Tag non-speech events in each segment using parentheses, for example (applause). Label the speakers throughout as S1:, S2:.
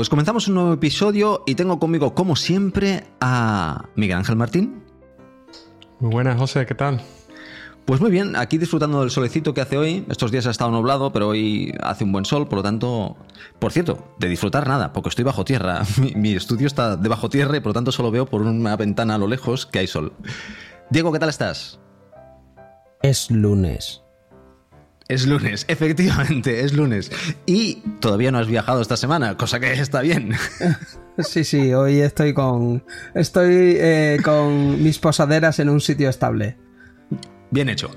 S1: Pues comenzamos un nuevo episodio y tengo conmigo, como siempre, a Miguel Ángel Martín.
S2: Muy buenas, José, ¿qué tal?
S1: Pues muy bien, aquí disfrutando del solecito que hace hoy. Estos días ha estado nublado, pero hoy hace un buen sol, por lo tanto... Por cierto, de disfrutar nada, porque estoy bajo tierra. (laughs) Mi, mi estudio está debajo tierra y por lo tanto solo veo por una ventana a lo lejos que hay sol. Diego, ¿qué tal estás?
S3: Es lunes.
S1: Es lunes, (laughs) efectivamente, es lunes. Y todavía no has viajado esta semana, cosa que está bien. (laughs)
S3: Sí, sí, hoy estoy con. Estoy eh, con mis posaderas en un sitio estable.
S1: Bien hecho.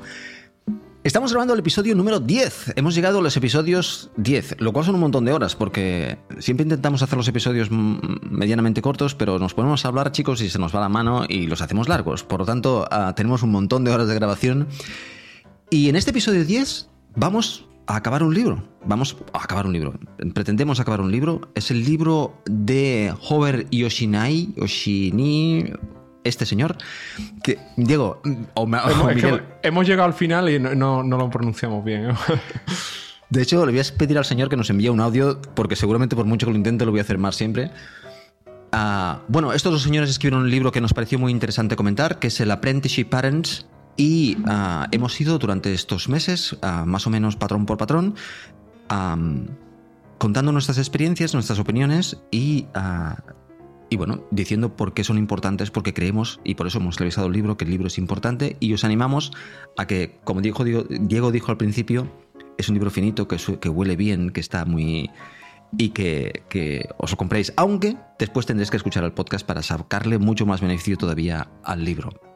S1: Estamos grabando el episodio número 10. Hemos llegado a los episodios 10, lo cual son un montón de horas, porque siempre intentamos hacer los episodios medianamente cortos, pero nos ponemos a hablar, chicos, y se nos va la mano y los hacemos largos. Por lo tanto, uh, tenemos un montón de horas de grabación. Y en este episodio 10 vamos a acabar un libro. Vamos a acabar un libro. Pretendemos acabar un libro. Es el libro de Hover Yoshinai, Yoshini, este señor. Que, Diego, o, o
S2: hemos, Miguel, hemos, llegado al final y no, no, no lo pronunciamos bien. ¿eh?
S1: De hecho, le voy a pedir al señor que nos envíe un audio, porque seguramente por mucho que lo intente lo voy a hacer más siempre. Uh, bueno, estos dos señores escribieron un libro que nos pareció muy interesante comentar, que es el Apprenticeship Parents y uh, hemos ido durante estos meses, uh, más o menos patrón por patrón, um, contando nuestras experiencias, nuestras opiniones y, uh, y, bueno, diciendo por qué son importantes, porque creemos, y por eso hemos revisado el libro, que el libro es importante, y os animamos a que, como Diego, Diego dijo al principio, es un libro finito, que, que huele bien, que está muy y que, que, os lo compréis, aunque después tendréis que escuchar el podcast para sacarle mucho más beneficio todavía al libro.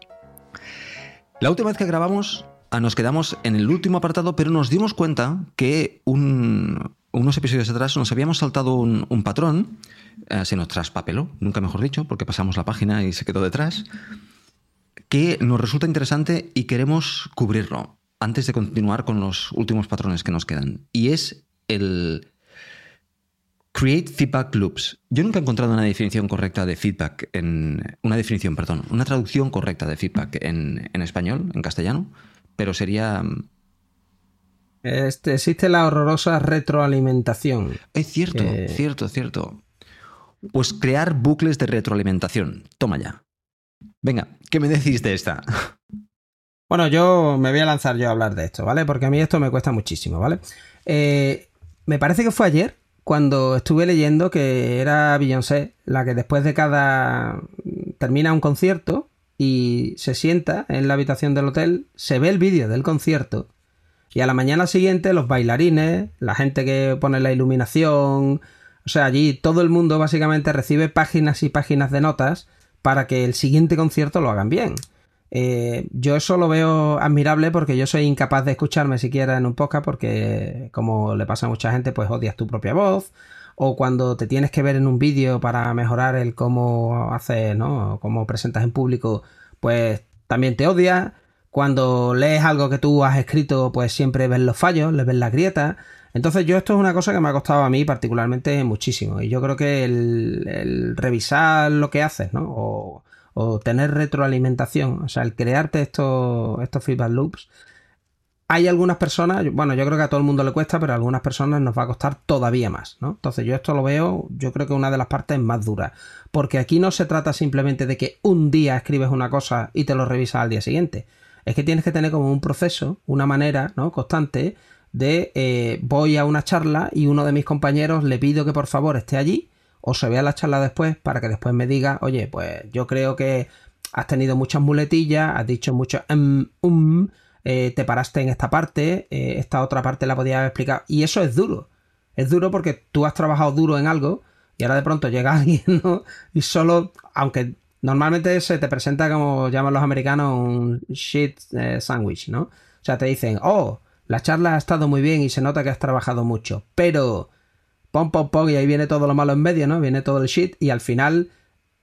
S1: La última vez que grabamos ah, nos quedamos en el último apartado, pero nos dimos cuenta que un, unos episodios atrás nos habíamos saltado un, un patrón, eh, se nos traspapeló, nunca mejor dicho, porque pasamos la página y se quedó detrás, que nos resulta interesante y queremos cubrirlo antes de continuar con los últimos patrones que nos quedan. Y es el Create Feedback Loops. Yo nunca he encontrado una definición correcta de feedback en. Una definición, perdón. Una traducción correcta de feedback en, en español, en castellano. Pero sería.
S3: Este, existe la horrorosa retroalimentación.
S1: Es cierto, que... cierto, cierto. Pues crear bucles de retroalimentación. Toma ya. Venga, ¿qué me decís de esta? (laughs)
S3: Bueno, yo me voy a lanzar yo a hablar de esto, ¿vale? Porque a mí esto me cuesta muchísimo, ¿vale? Eh, me parece que fue ayer cuando estuve leyendo que era Beyoncé la que después de cada termina un concierto y se sienta en la habitación del hotel, se ve el vídeo del concierto y a la mañana siguiente los bailarines, la gente que pone la iluminación, o sea, allí todo el mundo básicamente recibe páginas y páginas de notas para que el siguiente concierto lo hagan bien. Eh, yo eso lo veo admirable porque yo soy incapaz de escucharme siquiera en un podcast porque como le pasa a mucha gente pues odias tu propia voz o cuando te tienes que ver en un vídeo para mejorar el cómo haces, ¿no? Cómo presentas en público, pues también te odias. Cuando lees algo que tú has escrito, pues siempre ves los fallos, le ves las grietas. Entonces yo esto es una cosa que me ha costado a mí particularmente muchísimo. Y yo creo que el, el revisar lo que haces, ¿no? O, o tener retroalimentación, o sea, el crearte estos, estos feedback loops. Hay algunas personas, bueno, yo creo que a todo el mundo le cuesta, pero a algunas personas nos va a costar todavía más, ¿no? Entonces yo esto lo veo, yo creo que una de las partes más duras, porque aquí no se trata simplemente de que un día escribes una cosa y te lo revisas al día siguiente, es que tienes que tener como un proceso, una manera, ¿no? Constante de eh, voy a una charla y uno de mis compañeros le pido que por favor esté allí o se vea la charla después para que después me diga, oye, pues yo creo que has tenido muchas muletillas, has dicho mucho um, um eh, te paraste en esta parte, eh, esta otra parte la podías explicar. Y eso es duro. Es duro porque tú has trabajado duro en algo y ahora de pronto llega (laughs) alguien ¿no? y solo, aunque normalmente se te presenta como llaman los americanos un shit eh, sandwich, ¿no? O sea, te dicen, oh, la charla ha estado muy bien y se nota que has trabajado mucho, pero pom, pom, pom, y ahí viene todo lo malo en medio, ¿no? Viene todo el shit y al final...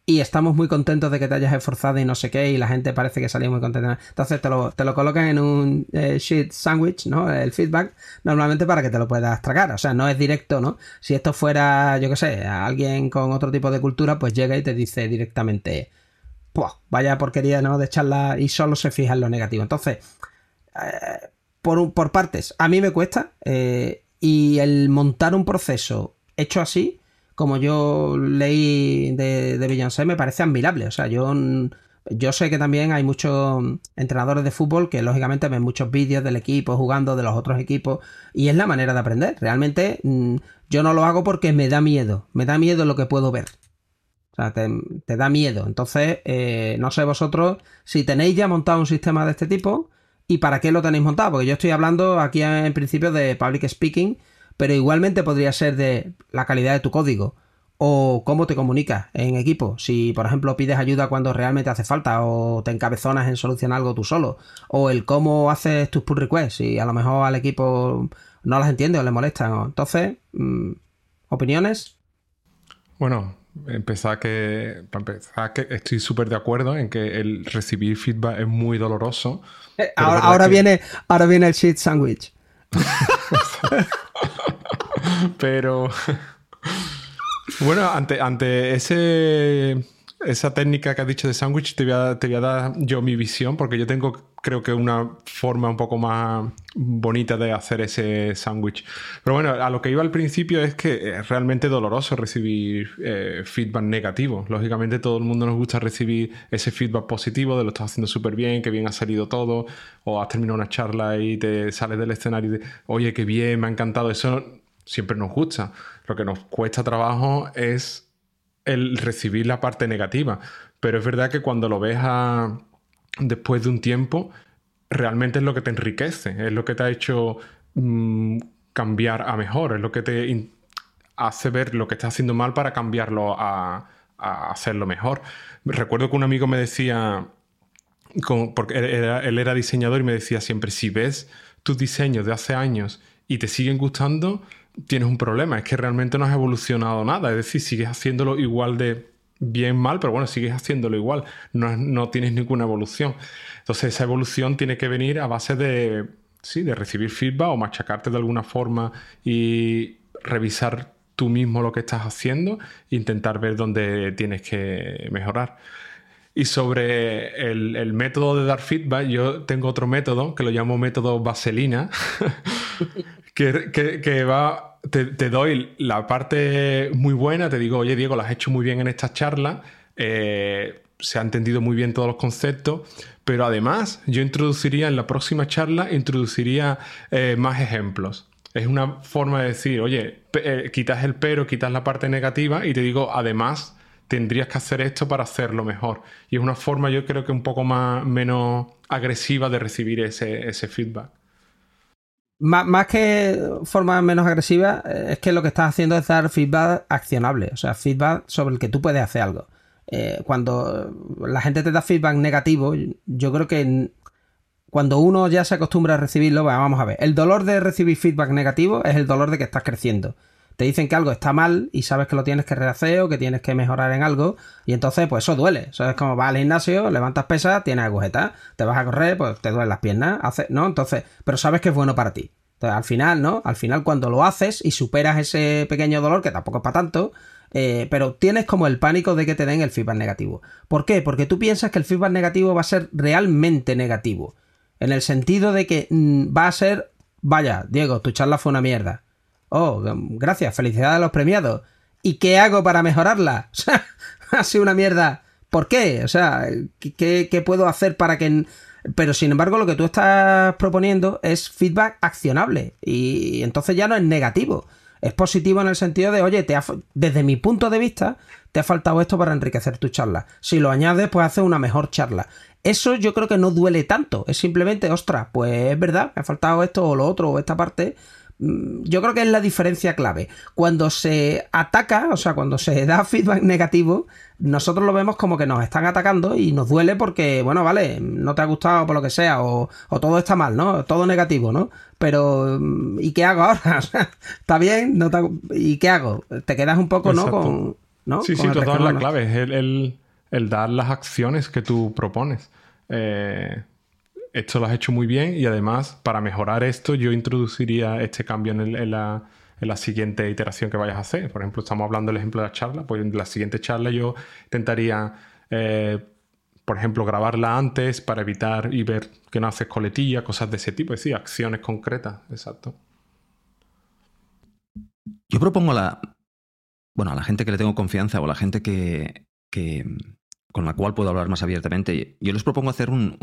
S3: Y estamos muy contentos de que te hayas esforzado y no sé qué, y la gente parece que salió muy contenta. Entonces te lo, te lo colocan en un eh, shit sandwich, ¿no? El feedback, normalmente para que te lo puedas tragar. O sea, no es directo, ¿no? Si esto fuera, yo qué sé, alguien con otro tipo de cultura, pues llega y te dice directamente, vaya porquería, ¿no? De charla y solo se fija en lo negativo. Entonces, eh, por, por partes, a mí me cuesta. Eh, y el montar un proceso hecho así, como yo leí de, de Beyoncé, me parece admirable. O sea, yo, yo sé que también hay muchos entrenadores de fútbol que lógicamente ven muchos vídeos del equipo jugando, de los otros equipos, y es la manera de aprender. Realmente mm, yo no lo hago porque me da miedo, me da miedo lo que puedo ver. O sea, te, da miedo. Entonces, eh, no sé vosotros si tenéis ya montado un sistema de este tipo y para qué lo tenéis montado. Porque yo estoy hablando aquí en principio de public speaking, pero igualmente podría ser de la calidad de tu código o cómo te comunicas en equipo. Si, por ejemplo, pides ayuda cuando realmente hace falta o te encabezonas en solucionar algo tú solo. O el cómo haces tus pull requests y a lo mejor al equipo no las entiende o le molestan. Entonces, mm, ¿opiniones?
S2: Bueno, empezar que, para empezar, que estoy súper de acuerdo en que el recibir feedback es muy doloroso.
S3: Eh, ahora, viene, ahora viene el shit sandwich. (laughs)
S2: pero (laughs) bueno, ante, ante ese esa técnica que has dicho de sándwich te, voy a, te voy a dar yo mi visión, porque yo tengo, creo que una forma un poco más bonita de hacer ese sándwich. Pero bueno, a lo que iba al principio es que es realmente doloroso recibir eh, feedback negativo. Lógicamente, todo el mundo nos gusta recibir ese feedback positivo de lo estás haciendo súper bien, que bien ha salido todo, o has terminado una charla y te sales del escenario y de, oye, qué bien, me ha encantado. Eso siempre nos gusta. Lo que nos cuesta trabajo es el recibir la parte negativa. Pero es verdad que cuando lo ves después de un tiempo, realmente es lo que te enriquece, es lo que te ha hecho mm, cambiar a mejor, es lo que te hace ver lo que estás haciendo mal para cambiarlo a, hacerlo mejor. Recuerdo que un amigo me decía, porque él era diseñador y me decía siempre, si ves tus diseños de hace años y te siguen gustando, tienes un problema, es que realmente no has evolucionado nada, es decir, sigues haciéndolo igual de bien mal, pero bueno, sigues haciéndolo igual, no, tienes ninguna evolución. Entonces esa evolución tiene que venir a base de, sí, de recibir feedback o machacarte de alguna forma y revisar tú mismo lo que estás haciendo intentar ver dónde tienes que mejorar. Y sobre el, el, método de dar feedback, yo tengo otro método que lo llamo método vaselina, (laughs) que, va, te, doy la parte muy buena, te digo, oye Diego, lo has hecho muy bien en esta charla, eh, se ha entendido muy bien todos los conceptos, pero además yo introduciría en la próxima charla, introduciría eh, más ejemplos. Es una forma de decir, oye, eh, quitas el pero, quitas la parte negativa y te digo, además, tendrías que hacer esto para hacerlo mejor. Y es una forma, yo creo que un poco más, menos agresiva de recibir ese, ese feedback.
S3: Más, que forma menos agresiva, eh, es que lo que estás haciendo es dar feedback accionable, o sea, feedback sobre el que tú puedes hacer algo. Eh, cuando la gente te da feedback negativo, yo creo que cuando uno ya se acostumbra a recibirlo, vamos a ver, el dolor de recibir feedback negativo es el dolor de que estás creciendo te dicen que algo está mal y sabes que lo tienes que rehacer o que tienes que mejorar en algo y entonces pues eso duele. Eso es como vas al gimnasio, levantas pesas, tienes agujetas, te vas a correr, pues te duelen las piernas, ¿no? Entonces, pero sabes que es bueno para ti. Entonces, al final, ¿no? Al final cuando lo haces y superas ese pequeño dolor, que tampoco es para tanto, eh, pero tienes como el pánico de que te den el feedback negativo. ¿Por qué? Porque tú piensas que el feedback negativo va a ser realmente negativo. En el sentido de que mm, va a ser, vaya, Diego, tu charla fue una mierda Oh, gracias, felicidades a los premiados. ¿Y qué hago para mejorarla? (laughs) O sea, ha sido una mierda. ¿Por qué? O sea, ¿qué, puedo hacer para que... Pero sin embargo, lo que tú estás proponiendo es feedback accionable. Y entonces ya no es negativo. Es positivo en el sentido de, oye, te desde mi punto de vista, te ha faltado esto para enriquecer tu charla. Si lo añades, pues haces una mejor charla. Eso yo creo que no duele tanto. Es simplemente, ostras, pues es verdad, me ha faltado esto o lo otro o esta parte yo creo que es la diferencia clave. Cuando se ataca, o sea, cuando se da (laughs) feedback negativo, nosotros lo vemos como que nos están atacando y nos duele porque, bueno, vale, no te ha gustado por lo que sea, o, todo está mal, ¿no? Todo negativo, ¿no? Pero, mm, ¿y qué hago ahora? (laughs) ¿Está bien? ¿No ¿Y qué hago? Te quedas un poco, ¿no? Con, ¿no?
S2: Sí, sí, toda la clave, es el, el, dar las acciones que tú propones. Eh, esto lo has hecho muy bien y además para mejorar esto yo introduciría este cambio en, la, siguiente iteración que vayas a hacer. Por ejemplo, estamos hablando del ejemplo de la charla, pues en la siguiente charla yo intentaría, eh, por ejemplo, grabarla antes para evitar y ver que no haces coletilla, cosas de ese tipo, es decir, acciones concretas, exacto.
S1: Yo propongo la, bueno, a la gente que le tengo confianza o a la gente que, que con la cual puedo hablar más abiertamente, yo les propongo hacer un,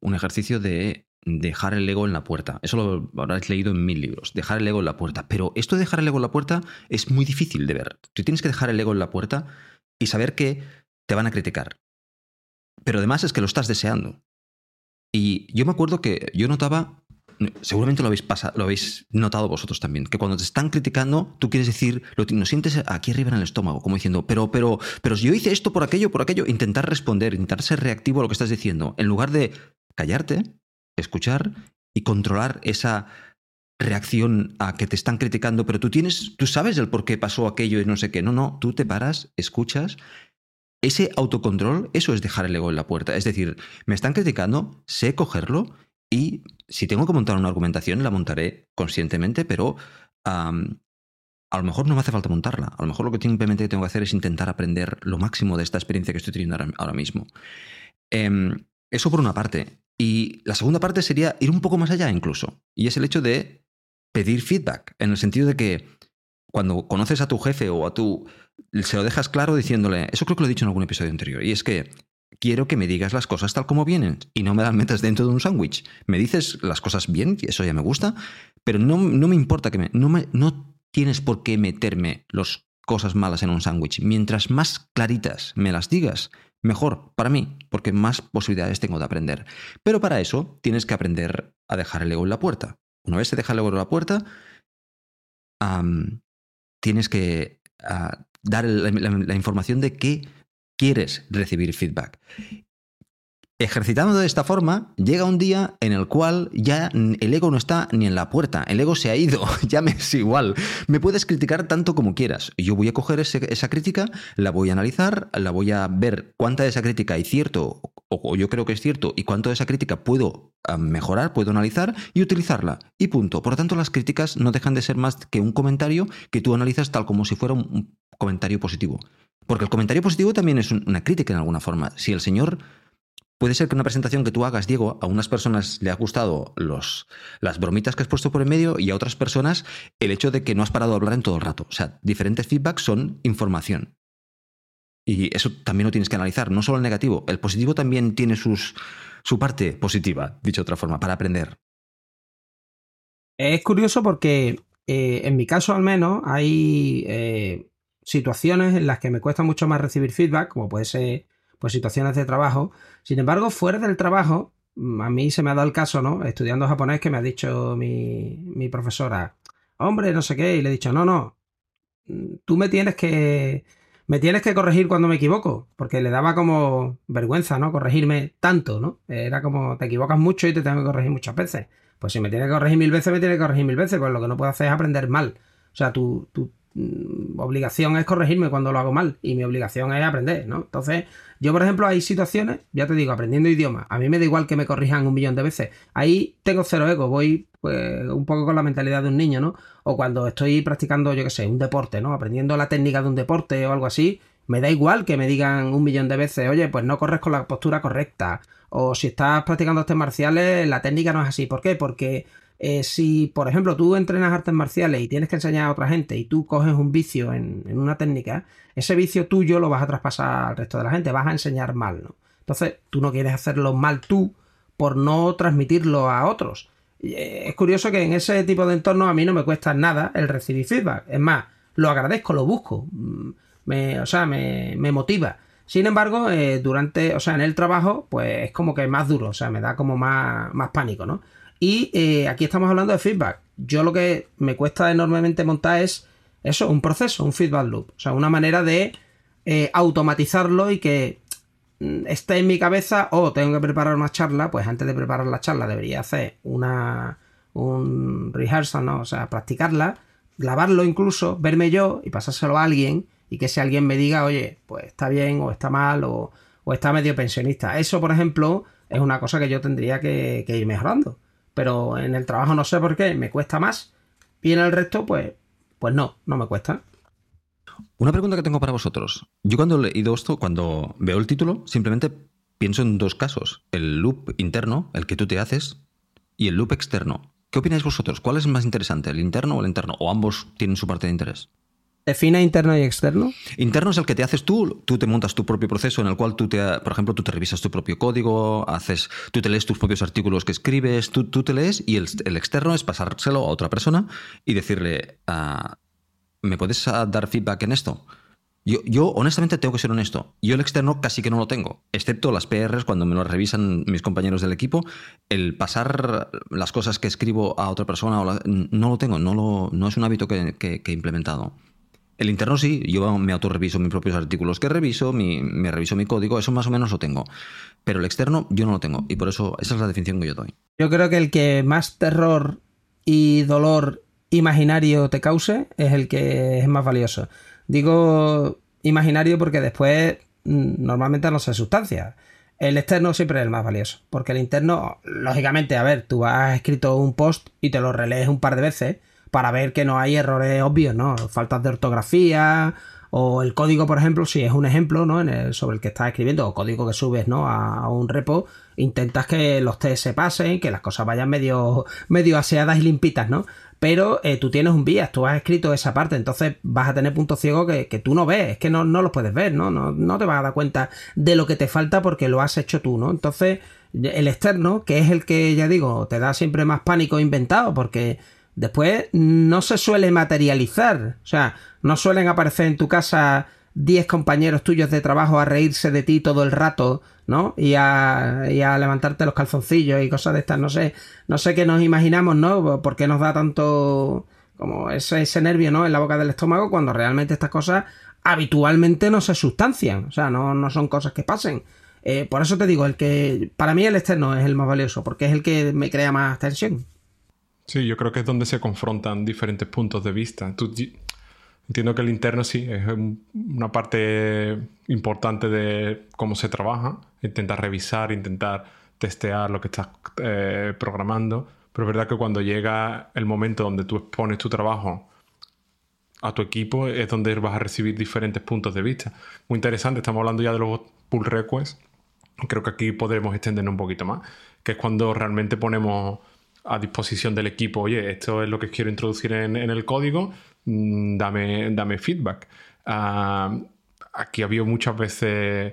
S1: un, ejercicio de dejar el ego en la puerta. Eso lo habréis leído en mil libros, dejar el ego en la puerta. Pero esto de dejar el ego en la puerta es muy difícil de ver. Tú tienes que dejar el ego en la puerta y saber que te van a criticar. Pero además es que lo estás deseando. Y yo me acuerdo que yo notaba, seguramente lo habéis, pasado, lo habéis notado vosotros también, que cuando te están criticando, tú quieres decir, lo, lo sientes aquí arriba en el estómago, como diciendo, pero, pero, pero si yo hice esto por aquello, por aquello, intentar responder, intentar ser reactivo a lo que estás diciendo, en lugar de callarte, escuchar y controlar esa reacción a que te están criticando, pero tú tienes, tú sabes el por qué pasó aquello y no sé qué. No, no, tú te paras, escuchas. Ese autocontrol, eso es dejar el ego en la puerta. Es decir, me están criticando, sé cogerlo y si tengo que montar una argumentación, la montaré conscientemente, pero a lo mejor no me hace falta montarla. A lo mejor lo que simplemente tengo que hacer es intentar aprender lo máximo de esta experiencia que estoy teniendo ahora, mismo. Eh, eso por una parte. Y la segunda parte sería ir un poco más allá incluso. Y es el hecho de pedir feedback, en el sentido de que cuando conoces a tu jefe o a tu... se lo dejas claro diciéndole, eso creo que lo he dicho en algún episodio anterior, y es que quiero que me digas las cosas tal como vienen y no me las metas dentro de un sándwich. Me dices las cosas bien, y eso ya me gusta, pero no, no me importa que me no, me... no tienes por qué meterme las cosas malas en un sándwich. Mientras más claritas me las digas, mejor para mí, porque más posibilidades tengo de aprender. Pero para eso tienes que aprender a dejar el ego en la puerta. Una vez se deja el ego en la puerta, tienes que uh, dar la, información de que quieres recibir feedback. Ejercitando de esta forma, llega un día en el cual ya el ego no está ni en la puerta, el ego se ha ido, (laughs) ya me es igual. Me puedes criticar tanto como quieras. Yo voy a coger esa crítica, la voy a analizar, la voy a ver cuánta de esa crítica hay cierto, o, yo creo que es cierto, y cuánto de esa crítica puedo uh, mejorar, puedo analizar y utilizarla. Y punto. Por lo tanto, las críticas no dejan de ser más que un comentario que tú analizas tal como si fuera un comentario positivo. Porque el comentario positivo también es una crítica en alguna forma. Si el señor Puede ser que una presentación que tú hagas, Diego, a unas personas le ha gustado los, las bromitas que has puesto por el medio y a otras personas el hecho de que no has parado de hablar en todo el rato. O sea, diferentes feedbacks son información. Y eso también lo tienes que analizar, no solo el negativo, el positivo también tiene sus, su parte positiva, dicho de otra forma, para aprender.
S3: Es curioso porque eh, en mi caso al menos hay eh, situaciones en las que me cuesta mucho más recibir feedback, como puede ser pues situaciones de trabajo. Sin embargo, fuera del trabajo, mm, a mí se me ha dado el caso, ¿no? Estudiando japonés que me ha dicho mi, mi profesora, hombre, no sé qué, y le he dicho, no, no, mm, tú me tienes que... Me tienes que corregir cuando me equivoco, porque le daba como vergüenza, ¿no? Corregirme tanto, ¿no? Era como, te equivocas mucho y te tengo que corregir muchas veces. Pues si me tiene que corregir mil veces, me tiene que corregir mil veces, pues lo que no puedo hacer es aprender mal. O sea, tu, tu, obligación es corregirme cuando lo hago mal y mi obligación es aprender, ¿no? Entonces, yo, por ejemplo, hay situaciones, ya te digo, aprendiendo idiomas, a mí me da igual que me corrijan un millón de veces. Ahí tengo cero ego, voy pues, un poco con la mentalidad de un niño, ¿no? O cuando estoy practicando, yo qué sé, un deporte, ¿no? Aprendiendo la técnica de un deporte o algo así, me da igual que me digan un millón de veces, oye, pues no corres con la postura correcta. O si estás practicando artes marciales, la técnica no es así. ¿Por qué? Porque eh, si, por ejemplo, tú entrenas artes marciales y tienes que enseñar a otra gente y tú coges un vicio en, una técnica, ese vicio tuyo lo vas a traspasar al resto de la gente, vas a enseñar mal, ¿no? Entonces, tú no quieres hacerlo mal tú por no transmitirlo a otros. Eh, es curioso que en ese tipo de entorno a mí no me cuesta nada el recibir feedback. Es más, lo agradezco, lo busco. Mm, me, o sea, me, motiva. Sin embargo, eh, durante, o sea, en el trabajo, pues es como que más duro, o sea, me da como más pánico, ¿no? Y eh, aquí estamos hablando de feedback. Yo lo que me cuesta enormemente montar es eso, un proceso, un feedback loop. O sea, una manera de eh, automatizarlo y que mm, esté en mi cabeza oh, tengo que preparar una charla, pues antes de preparar la charla debería hacer una un rehearsal, ¿no? O sea, practicarla, grabarlo incluso, verme yo y pasárselo a alguien y que ese alguien me diga, oye, pues está bien o está mal o, o está medio pensionista. Eso, por ejemplo, es una cosa que yo tendría que ir mejorando pero en el trabajo no sé por qué, me cuesta más. Y en el resto, pues, pues no, no me cuesta.
S1: Una pregunta que tengo para vosotros. Yo cuando he leído esto, cuando veo el título, simplemente pienso en dos casos. El loop interno, el que tú te haces, y el loop externo. ¿Qué opináis vosotros? ¿Cuál es más interesante, el interno o el interno? ¿O ambos tienen su parte de interés?
S3: ¿Define interno y externo?
S1: Interno es el que te haces tú, tú te montas tu propio proceso en el cual tú te, por ejemplo, tú te revisas tu propio código, haces, tú te lees tus propios artículos que escribes, tú, tú te lees y el, externo es pasárselo a otra persona y decirle, ah, ¿me puedes ah, dar feedback en esto? Yo, yo, honestamente tengo que ser honesto. Yo el externo casi que no lo tengo, excepto las PRs cuando me lo revisan mis compañeros del equipo. El pasar las cosas que escribo a otra persona no lo tengo, no, lo, no es un hábito que, que he implementado. El interno sí, yo me autorreviso mis propios artículos que reviso, me reviso mi código, eso más o menos lo tengo. Pero el externo yo no lo tengo y por eso esa es la definición que yo doy.
S3: Yo creo que el que más terror y dolor imaginario te cause es el que es más valioso. Digo imaginario porque después mm, normalmente no se sustancia. El externo siempre es el más valioso, porque el interno, lógicamente, a ver, tú has escrito un post y te lo relees un par de veces para ver que no hay errores obvios, ¿no? Faltas de ortografía o el código, por ejemplo, si es un ejemplo, ¿no? sobre el que estás escribiendo o código que subes, ¿no? A, un repo, intentas que los test se pasen, que las cosas vayan medio, medio aseadas y limpitas, ¿no? Pero eh, tú tienes un vías, tú has escrito esa parte, entonces vas a tener puntos ciegos que, tú no ves, es que no, no los puedes ver, ¿no? ¿no? No te vas a dar cuenta de lo que te falta porque lo has hecho tú, ¿no? Entonces, el externo, que es el que, ya digo, te da siempre más pánico inventado porque Después no se suele materializar, o sea, no suelen aparecer en tu casa 10 compañeros tuyos de trabajo a reírse de ti todo el rato, ¿no? Y a, levantarte los calzoncillos y cosas de estas, no sé, no sé qué nos imaginamos, ¿no? ¿Por qué nos da tanto como ese, ese nervio, ¿no? En la boca del estómago cuando realmente estas cosas habitualmente no se sustancian, o sea, no, no son cosas que pasen. Eh, por eso te digo, el que para mí el externo es el más valioso, porque es el que me crea más tensión.
S2: Sí, yo creo que es donde se confrontan diferentes puntos de vista. entiendo que el interno sí es una parte importante de cómo se trabaja, intentar revisar, intentar testear lo que estás eh, programando, pero es verdad que cuando llega el momento donde tú expones tu trabajo a tu equipo es donde vas a recibir diferentes puntos de vista. Muy interesante, estamos hablando ya de los pull requests, creo que aquí podremos extendernos un poquito más, que es cuando realmente ponemos a disposición del equipo, oye, esto es lo que quiero introducir en, el código, mm, dame, dame feedback. Ah, aquí ha habido muchas veces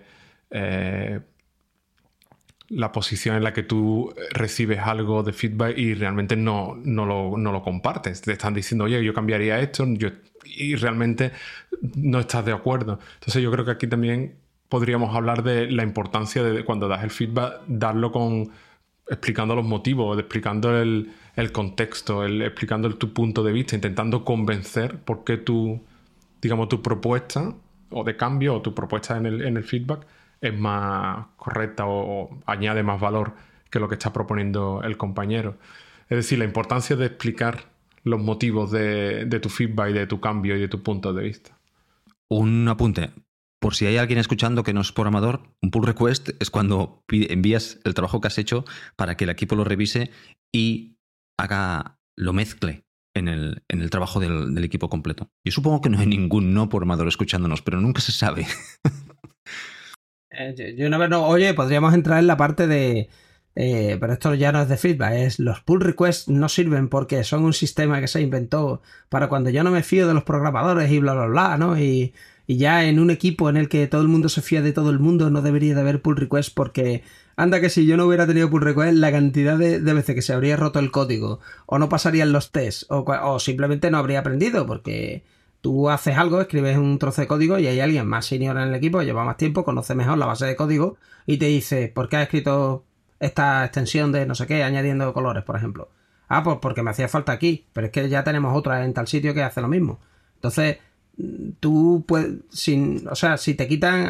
S2: eh, la posición en la que tú recibes algo de feedback y realmente no, no, lo, compartes. Te están diciendo, oye, yo cambiaría esto y realmente no estás de acuerdo. Entonces yo creo que aquí también podríamos hablar de la importancia de cuando das el feedback, darlo con explicando los motivos, explicando el, contexto, el, explicando tu punto de vista, intentando convencer por qué tu, digamos, tu propuesta o de cambio o tu propuesta en el, feedback es más correcta o, añade más valor que lo que está proponiendo el compañero. Es decir, la importancia de explicar los motivos de, de tu feedback de tu cambio y de tu punto de vista.
S1: Un apunte por si hay alguien escuchando que no es programador, un pull request es cuando envías el trabajo que has hecho para que el equipo lo revise y haga, lo mezcle en el, en el trabajo del, equipo completo. Yo supongo que no hay ningún no programador escuchándonos, pero nunca se sabe.
S3: Eh, yo vez no, oye, podríamos entrar en la parte de, eh, pero esto ya no es de feedback, es los pull requests no sirven porque son un sistema que se inventó para cuando yo no me fío de los programadores y bla, bla, bla, ¿no? Y y ya en un equipo en el que todo el mundo se fía de todo el mundo no debería de haber pull request porque anda que si yo no hubiera tenido pull request la cantidad de, veces que se habría roto el código o no pasarían los tests o, simplemente no habría aprendido porque tú haces algo, escribes un trozo de código y hay alguien más senior en el equipo, lleva más tiempo, conoce mejor la base de código y te dice, ¿por qué has escrito esta extensión de no sé qué añadiendo colores, por ejemplo? Ah, pues porque me hacía falta aquí, pero es que ya tenemos otra en tal sitio que hace lo mismo. Entonces, tú puedes, sin, o sea, si te quitan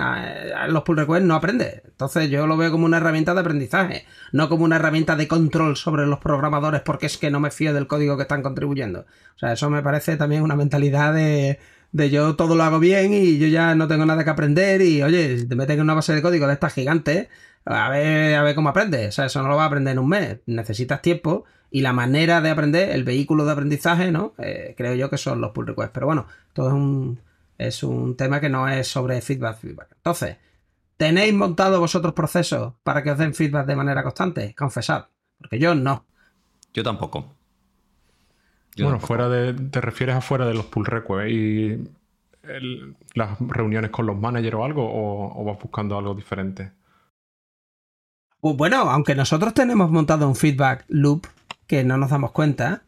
S3: los pull requests no aprendes. Entonces yo lo veo como una herramienta de aprendizaje, no como una herramienta de control sobre los programadores porque es que no me fío del código que están contribuyendo. O sea, eso me parece también una mentalidad de, de yo todo lo hago bien y yo ya no tengo nada que aprender y oye, te meten en una base de código de estas gigantes, a ver, a ver cómo aprendes. O sea, eso no lo vas a aprender en un mes. Necesitas tiempo y la manera de aprender, el vehículo de aprendizaje, ¿no? Eh, creo yo que son los pull requests. Pero bueno, todo es un, es un tema que no es sobre feedback, feedback. Entonces, ¿tenéis montado vosotros procesos para que os den feedback de manera constante? Confesad, porque yo no.
S1: Yo tampoco.
S2: bueno, fuera de, te refieres a fuera de los pull requests y las reuniones con los managers o algo, o, vas buscando algo diferente?
S3: Pues bueno, aunque nosotros tenemos montado un feedback loop que no nos damos cuenta,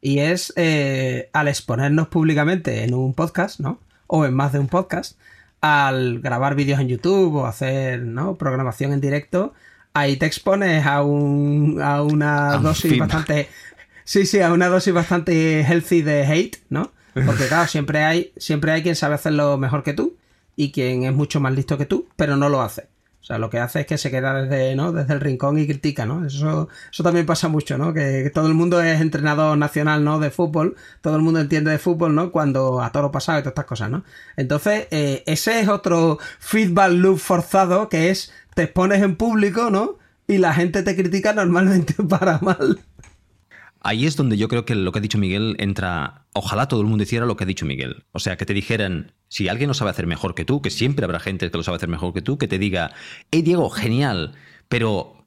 S3: y es eh, al exponernos públicamente en un podcast, ¿no? O en más de un podcast, al grabar vídeos en YouTube o hacer ¿no? programación en directo, ahí te expones a, un, a una dosis bastante. Sí, sí, a una dosis bastante healthy de hate, ¿no? Porque (laughs) claro, siempre hay, siempre hay quien sabe hacerlo mejor que tú y quien es mucho más listo que tú, pero no lo hace. O sea, lo que hace es que se queda desde, ¿no? desde el rincón y critica, ¿no? Eso, eso también pasa mucho, ¿no? Que, todo el mundo es entrenador nacional, ¿no? De fútbol, todo el mundo entiende de fútbol, ¿no? Cuando a toro pasado y todas estas cosas, ¿no? Entonces, eh, ese es otro feedback loop forzado que es te expones en público, ¿no? Y la gente te critica normalmente (laughs) para mal.
S1: Ahí es donde yo creo que lo que ha dicho Miguel entra. Ojalá todo el mundo hiciera lo que ha dicho Miguel. O sea, que te dijeran, si alguien lo sabe hacer mejor que tú, que siempre habrá gente que lo sabe hacer mejor que tú, que te diga, hey Diego, genial, pero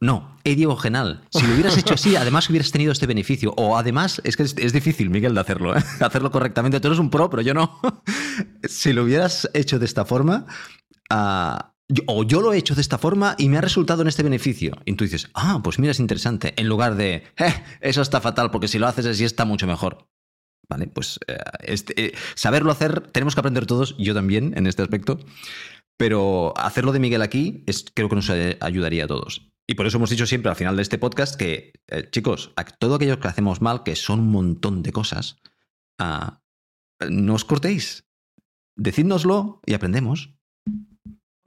S1: no, hey Diego, genial. Si lo hubieras hecho así, además hubieras tenido este beneficio. O además, es que es, difícil, Miguel, de hacerlo, ¿eh? (laughs) hacerlo correctamente. Tú eres un pro, pero yo no. (laughs) si lo hubieras hecho de esta forma, uh, o yo lo he hecho de esta forma y me ha resultado en este beneficio. Y tú dices, ah, pues mira, es interesante. En lugar de, eh, eso está fatal porque si lo haces así está mucho mejor. Vale, pues eh, este, eh, saberlo hacer, tenemos que aprender todos, yo también en este aspecto. Pero hacerlo de Miguel aquí es, creo que nos ayudaría a todos. Y por eso hemos dicho siempre al final de este podcast que, chicos, todo aquello que hacemos mal, que son un montón de cosas, ah, no os cortéis. Decídnoslo y aprendemos.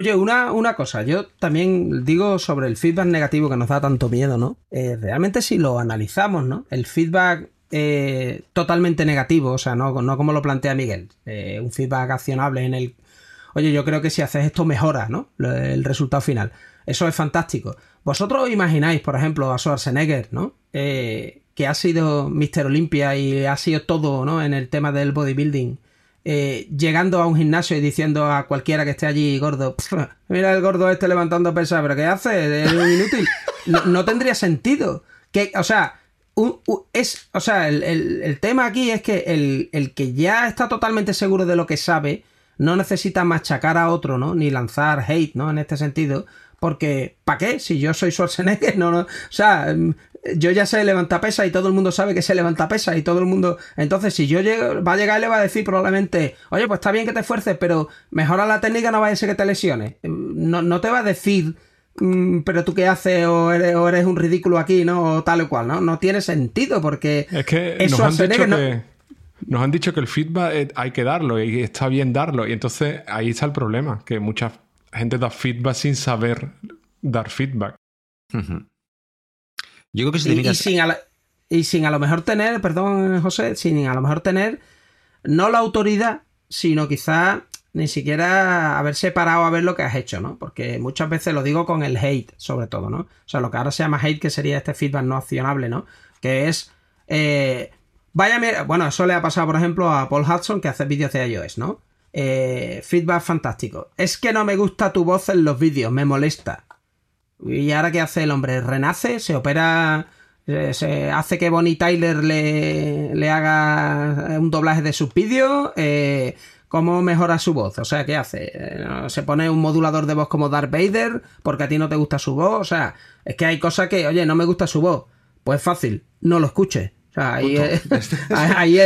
S3: Oye, una, una, cosa, yo también digo sobre el feedback negativo que nos da tanto miedo, ¿no? Eh, realmente si lo analizamos, ¿no? El feedback eh, totalmente negativo, o sea, no, no como lo plantea Miguel, eh, un feedback accionable en el... Oye, yo creo que si haces esto mejora, ¿no? El resultado final. Eso es fantástico. Vosotros imagináis, por ejemplo, a Schwarzenegger, ¿no? que ha sido Mr. Olympia y ha sido todo, ¿no? En el tema del bodybuilding eh, llegando a un gimnasio y diciendo a cualquiera que esté allí gordo, (laughs) mira el gordo este levantando pesas, pero ¿qué hace? Es inútil. No, tendría sentido. Que, o sea, es, o sea el, tema aquí es que el, el, que ya está totalmente seguro de lo que sabe no necesita machacar a otro, ¿no? Ni lanzar hate, ¿no? En este sentido. Porque, ¿para qué? Si yo soy Schwarzenegger, (laughs) no, no. O sea, yo ya sé levantar pesa y todo el mundo sabe que se levanta pesa y todo el mundo. Entonces, si yo llego, va a llegar y le va a decir probablemente, oye, pues está bien que te esfuerces, pero mejora la técnica, no vaya a ser que te lesiones. No, no te va a decir, mm, pero tú qué haces o eres, un ridículo aquí, ¿no? O tal o cual, ¿no? No tiene sentido porque.
S2: Es que eso nos han dicho que. Nos han dicho que el feedback hay que darlo y está bien darlo. Y entonces ahí está el problema, que mucha gente da feedback sin saber dar feedback.
S3: Yo creo que si y, sin a y sin a lo mejor tener, perdón José, sin a lo mejor tener no la autoridad, sino quizá ni siquiera haber separado a ver lo que has hecho, ¿no? Porque muchas veces lo digo con el hate, sobre todo, ¿no? O sea, lo que ahora se llama hate, que sería este feedback no accionable, ¿no? Que es... Eh, vaya, bueno, eso le ha pasado, por ejemplo, a Paul Hudson, que hace vídeos de iOS, ¿no? Eh, feedback fantástico. Es que no me gusta tu voz en los vídeos, me molesta. ¿Y ahora qué hace el hombre? ¿Renace? ¿Se opera? ¿Se hace que Bonnie Tyler le, le haga un doblaje de sus vídeos? Eh, ¿Cómo mejora su voz? O sea, ¿qué hace? Eh, ¿Se pone un modulador de voz como Darth Vader porque a ti no te gusta su voz? O sea, es que hay cosas que, oye, no me gusta su voz. Pues fácil, no lo escuche. O sea, ahí, (laughs) ahí,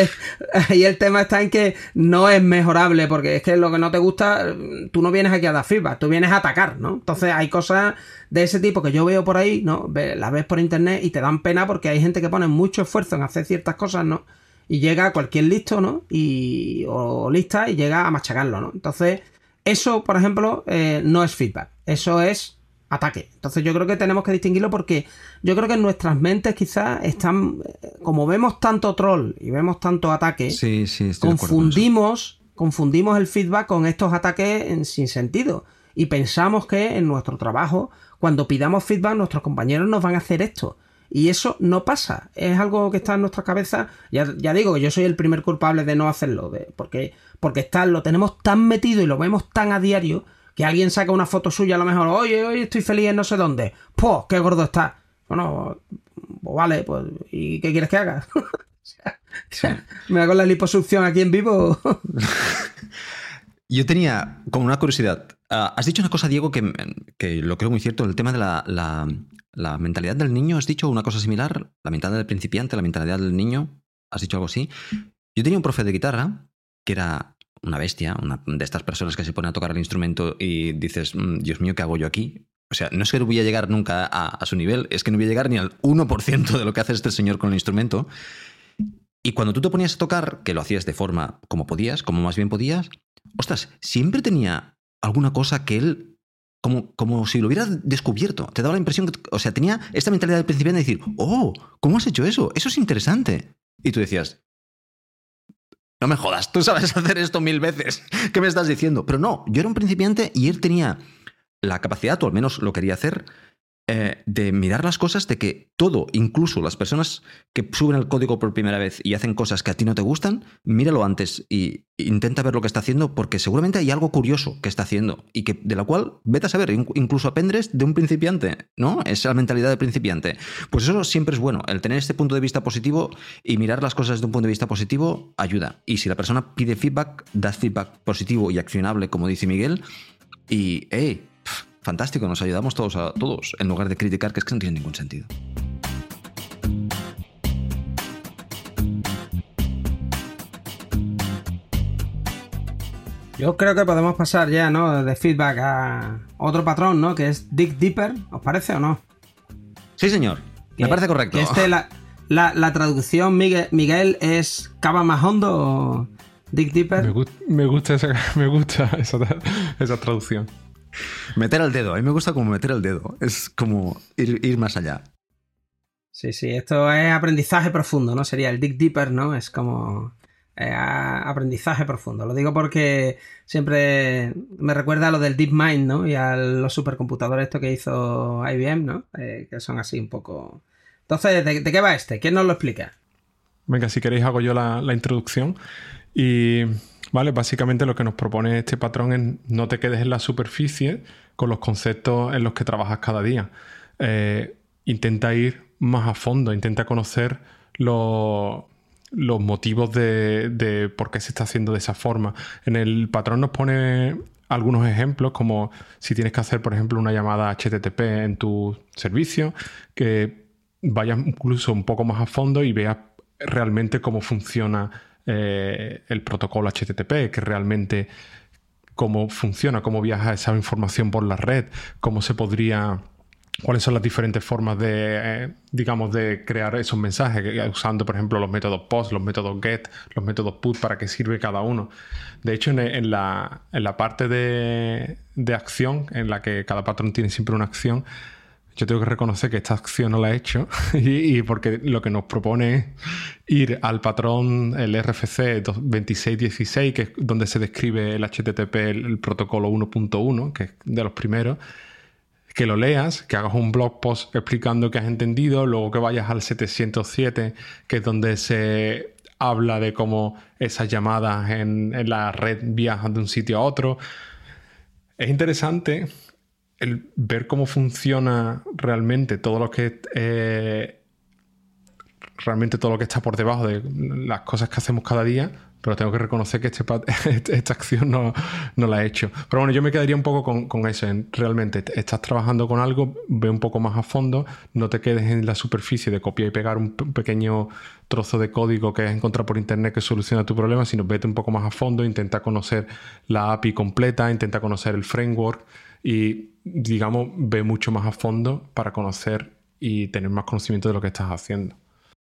S3: ahí, el tema está en que no es mejorable, porque es que lo que no te gusta, tú no vienes aquí a dar feedback, tú vienes a atacar, ¿no? Entonces hay cosas de ese tipo que yo veo por ahí, ¿no? Las ves por internet y te dan pena porque hay gente que pone mucho esfuerzo en hacer ciertas cosas, ¿no? Y llega cualquier listo, ¿no? Y, o lista y llega a machacarlo, ¿no? Entonces, eso, por ejemplo, eh, no es feedback, eso es ataque. Entonces yo creo que tenemos que distinguirlo porque yo creo que en nuestras mentes quizás están, como vemos tanto troll y vemos tanto ataque, confundimos, confundimos el feedback con estos ataques en, sin sentido y pensamos que en nuestro trabajo, cuando pidamos feedback, nuestros compañeros nos van a hacer esto. Y eso no pasa. Es algo que está en nuestra cabeza. Ya, ya digo que yo soy el primer culpable de no hacerlo. De, porque, porque está, lo tenemos tan metido y lo vemos tan a diario que alguien saca una foto suya a lo mejor, oye, oye, estoy feliz en no sé dónde. ¡Pues, qué gordo está! Bueno, pues vale, pues, ¿y qué quieres que haga? (laughs) (laughs) ¿Me hago la liposucción aquí en vivo? (laughs)
S1: Yo tenía como una curiosidad. Ah, has dicho una cosa, Diego, que, que, lo creo muy cierto, el tema de la, la, mentalidad del niño. ¿Has dicho una cosa similar? La mentalidad del principiante, la mentalidad del niño. ¿Has dicho algo así? Yo tenía un profe de guitarra que era una bestia, una de estas personas que se pone a tocar el instrumento y dices, mm, Dios mío, ¿qué hago yo aquí? O sea, no es que no voy a llegar nunca a, a, su nivel, es que no voy a llegar ni al 1% de lo que hace este señor con el instrumento. Y cuando tú te ponías a tocar, que lo hacías de forma como podías, como más bien podías, ostras, siempre tenía alguna cosa que él, como, como si lo hubiera descubierto. Te daba la impresión que, o sea, tenía esta mentalidad del principiante de decir, oh, ¿cómo has hecho eso? Eso es interesante. Y tú decías, no me jodas, tú sabes (laughs) hacer esto mil veces. ¿Qué me estás diciendo? Pero no, yo era un principiante y él tenía la capacidad, o al menos lo quería hacer, eh, de mirar las cosas de que todo, incluso las personas que suben el código por primera vez y hacen cosas que a ti no te gustan, míralo antes y intenta ver lo que está haciendo porque seguramente hay algo curioso que está haciendo y que de la cual vete a saber, incluso aprendes de un principiante, ¿no? Es la mentalidad de principiante. Pues eso siempre es bueno, el tener este punto de vista positivo y mirar las cosas desde un punto de vista positivo ayuda. Y si la persona pide feedback, das feedback positivo y accionable, como dice Miguel, y, hey, fantástico, nos ayudamos todos a todos, en lugar de criticar que es que no tiene ningún sentido.
S3: Yo creo que podemos pasar ya, ¿no? De feedback a otro patrón, ¿no? Que es Dig Deeper, ¿os parece o no?
S1: Sí, señor. Me parece correcto.
S3: este, la, la, traducción, Miguel, Miguel, es cava más hondo o Dig Deeper.
S2: Me, gusta, esa, (laughs) me gusta esa traducción.
S1: Meter el dedo, a mí me gusta como meter el dedo, es como ir, más allá.
S3: Sí, sí, esto es aprendizaje profundo, ¿no? Sería el dig deeper, ¿no? Es como eh, aprendizaje profundo. Lo digo porque siempre me recuerda a lo del Deep Mind, ¿no? Y a los supercomputadores esto que hizo IBM, ¿no? Eh, que son así un poco... Entonces, ¿de, qué va este? ¿Quién nos lo explica?
S2: Venga, si queréis hago yo la, la introducción. Y ¿vale? Básicamente lo que nos propone este patrón es no te quedes en la superficie con los conceptos en los que trabajas cada día. Eh, intenta ir más a fondo, intenta conocer los, los motivos de, por qué se está haciendo de esa forma. En el patrón nos pone algunos ejemplos, como si tienes que hacer, por ejemplo, una llamada HTTP en tu servicio, que vayas incluso un poco más a fondo y veas realmente cómo funciona eh, el protocolo HTTP, que realmente cómo funciona, cómo viaja esa información por la red, cómo se podría cuáles son las diferentes formas de, eh, digamos, de crear esos mensajes, usando, por ejemplo, los métodos POST, los métodos GET, los métodos PUT, para qué sirve cada uno. De hecho, en, la, parte de, de, acción, en la que cada patrón tiene siempre una acción, yo tengo que reconocer que esta acción no la he hecho (laughs) y, porque lo que nos propone es ir al patrón, el RFC 2616, que es donde se describe el HTTP, el, protocolo 1.1, que es de los primeros, que lo leas, que hagas un blog post explicando que has entendido, luego que vayas al 707, que es donde se habla de cómo esas llamadas en, en la red viajan de un sitio a otro. Es interesante el ver cómo funciona realmente todo lo que eh, realmente todo lo que está por debajo de las cosas que hacemos cada día, pero tengo que reconocer que este, (laughs) esta acción no, la he hecho. Pero bueno, yo me quedaría un poco con, eso. realmente estás trabajando con algo, ve un poco más a fondo, no te quedes en la superficie de copiar y pegar un, pequeño trozo de código que has encontrado por internet que soluciona tu problema, sino vete un poco más a fondo, intenta conocer la API completa, intenta conocer el framework y, digamos, ve mucho más a fondo para conocer y tener más conocimiento de lo que estás haciendo.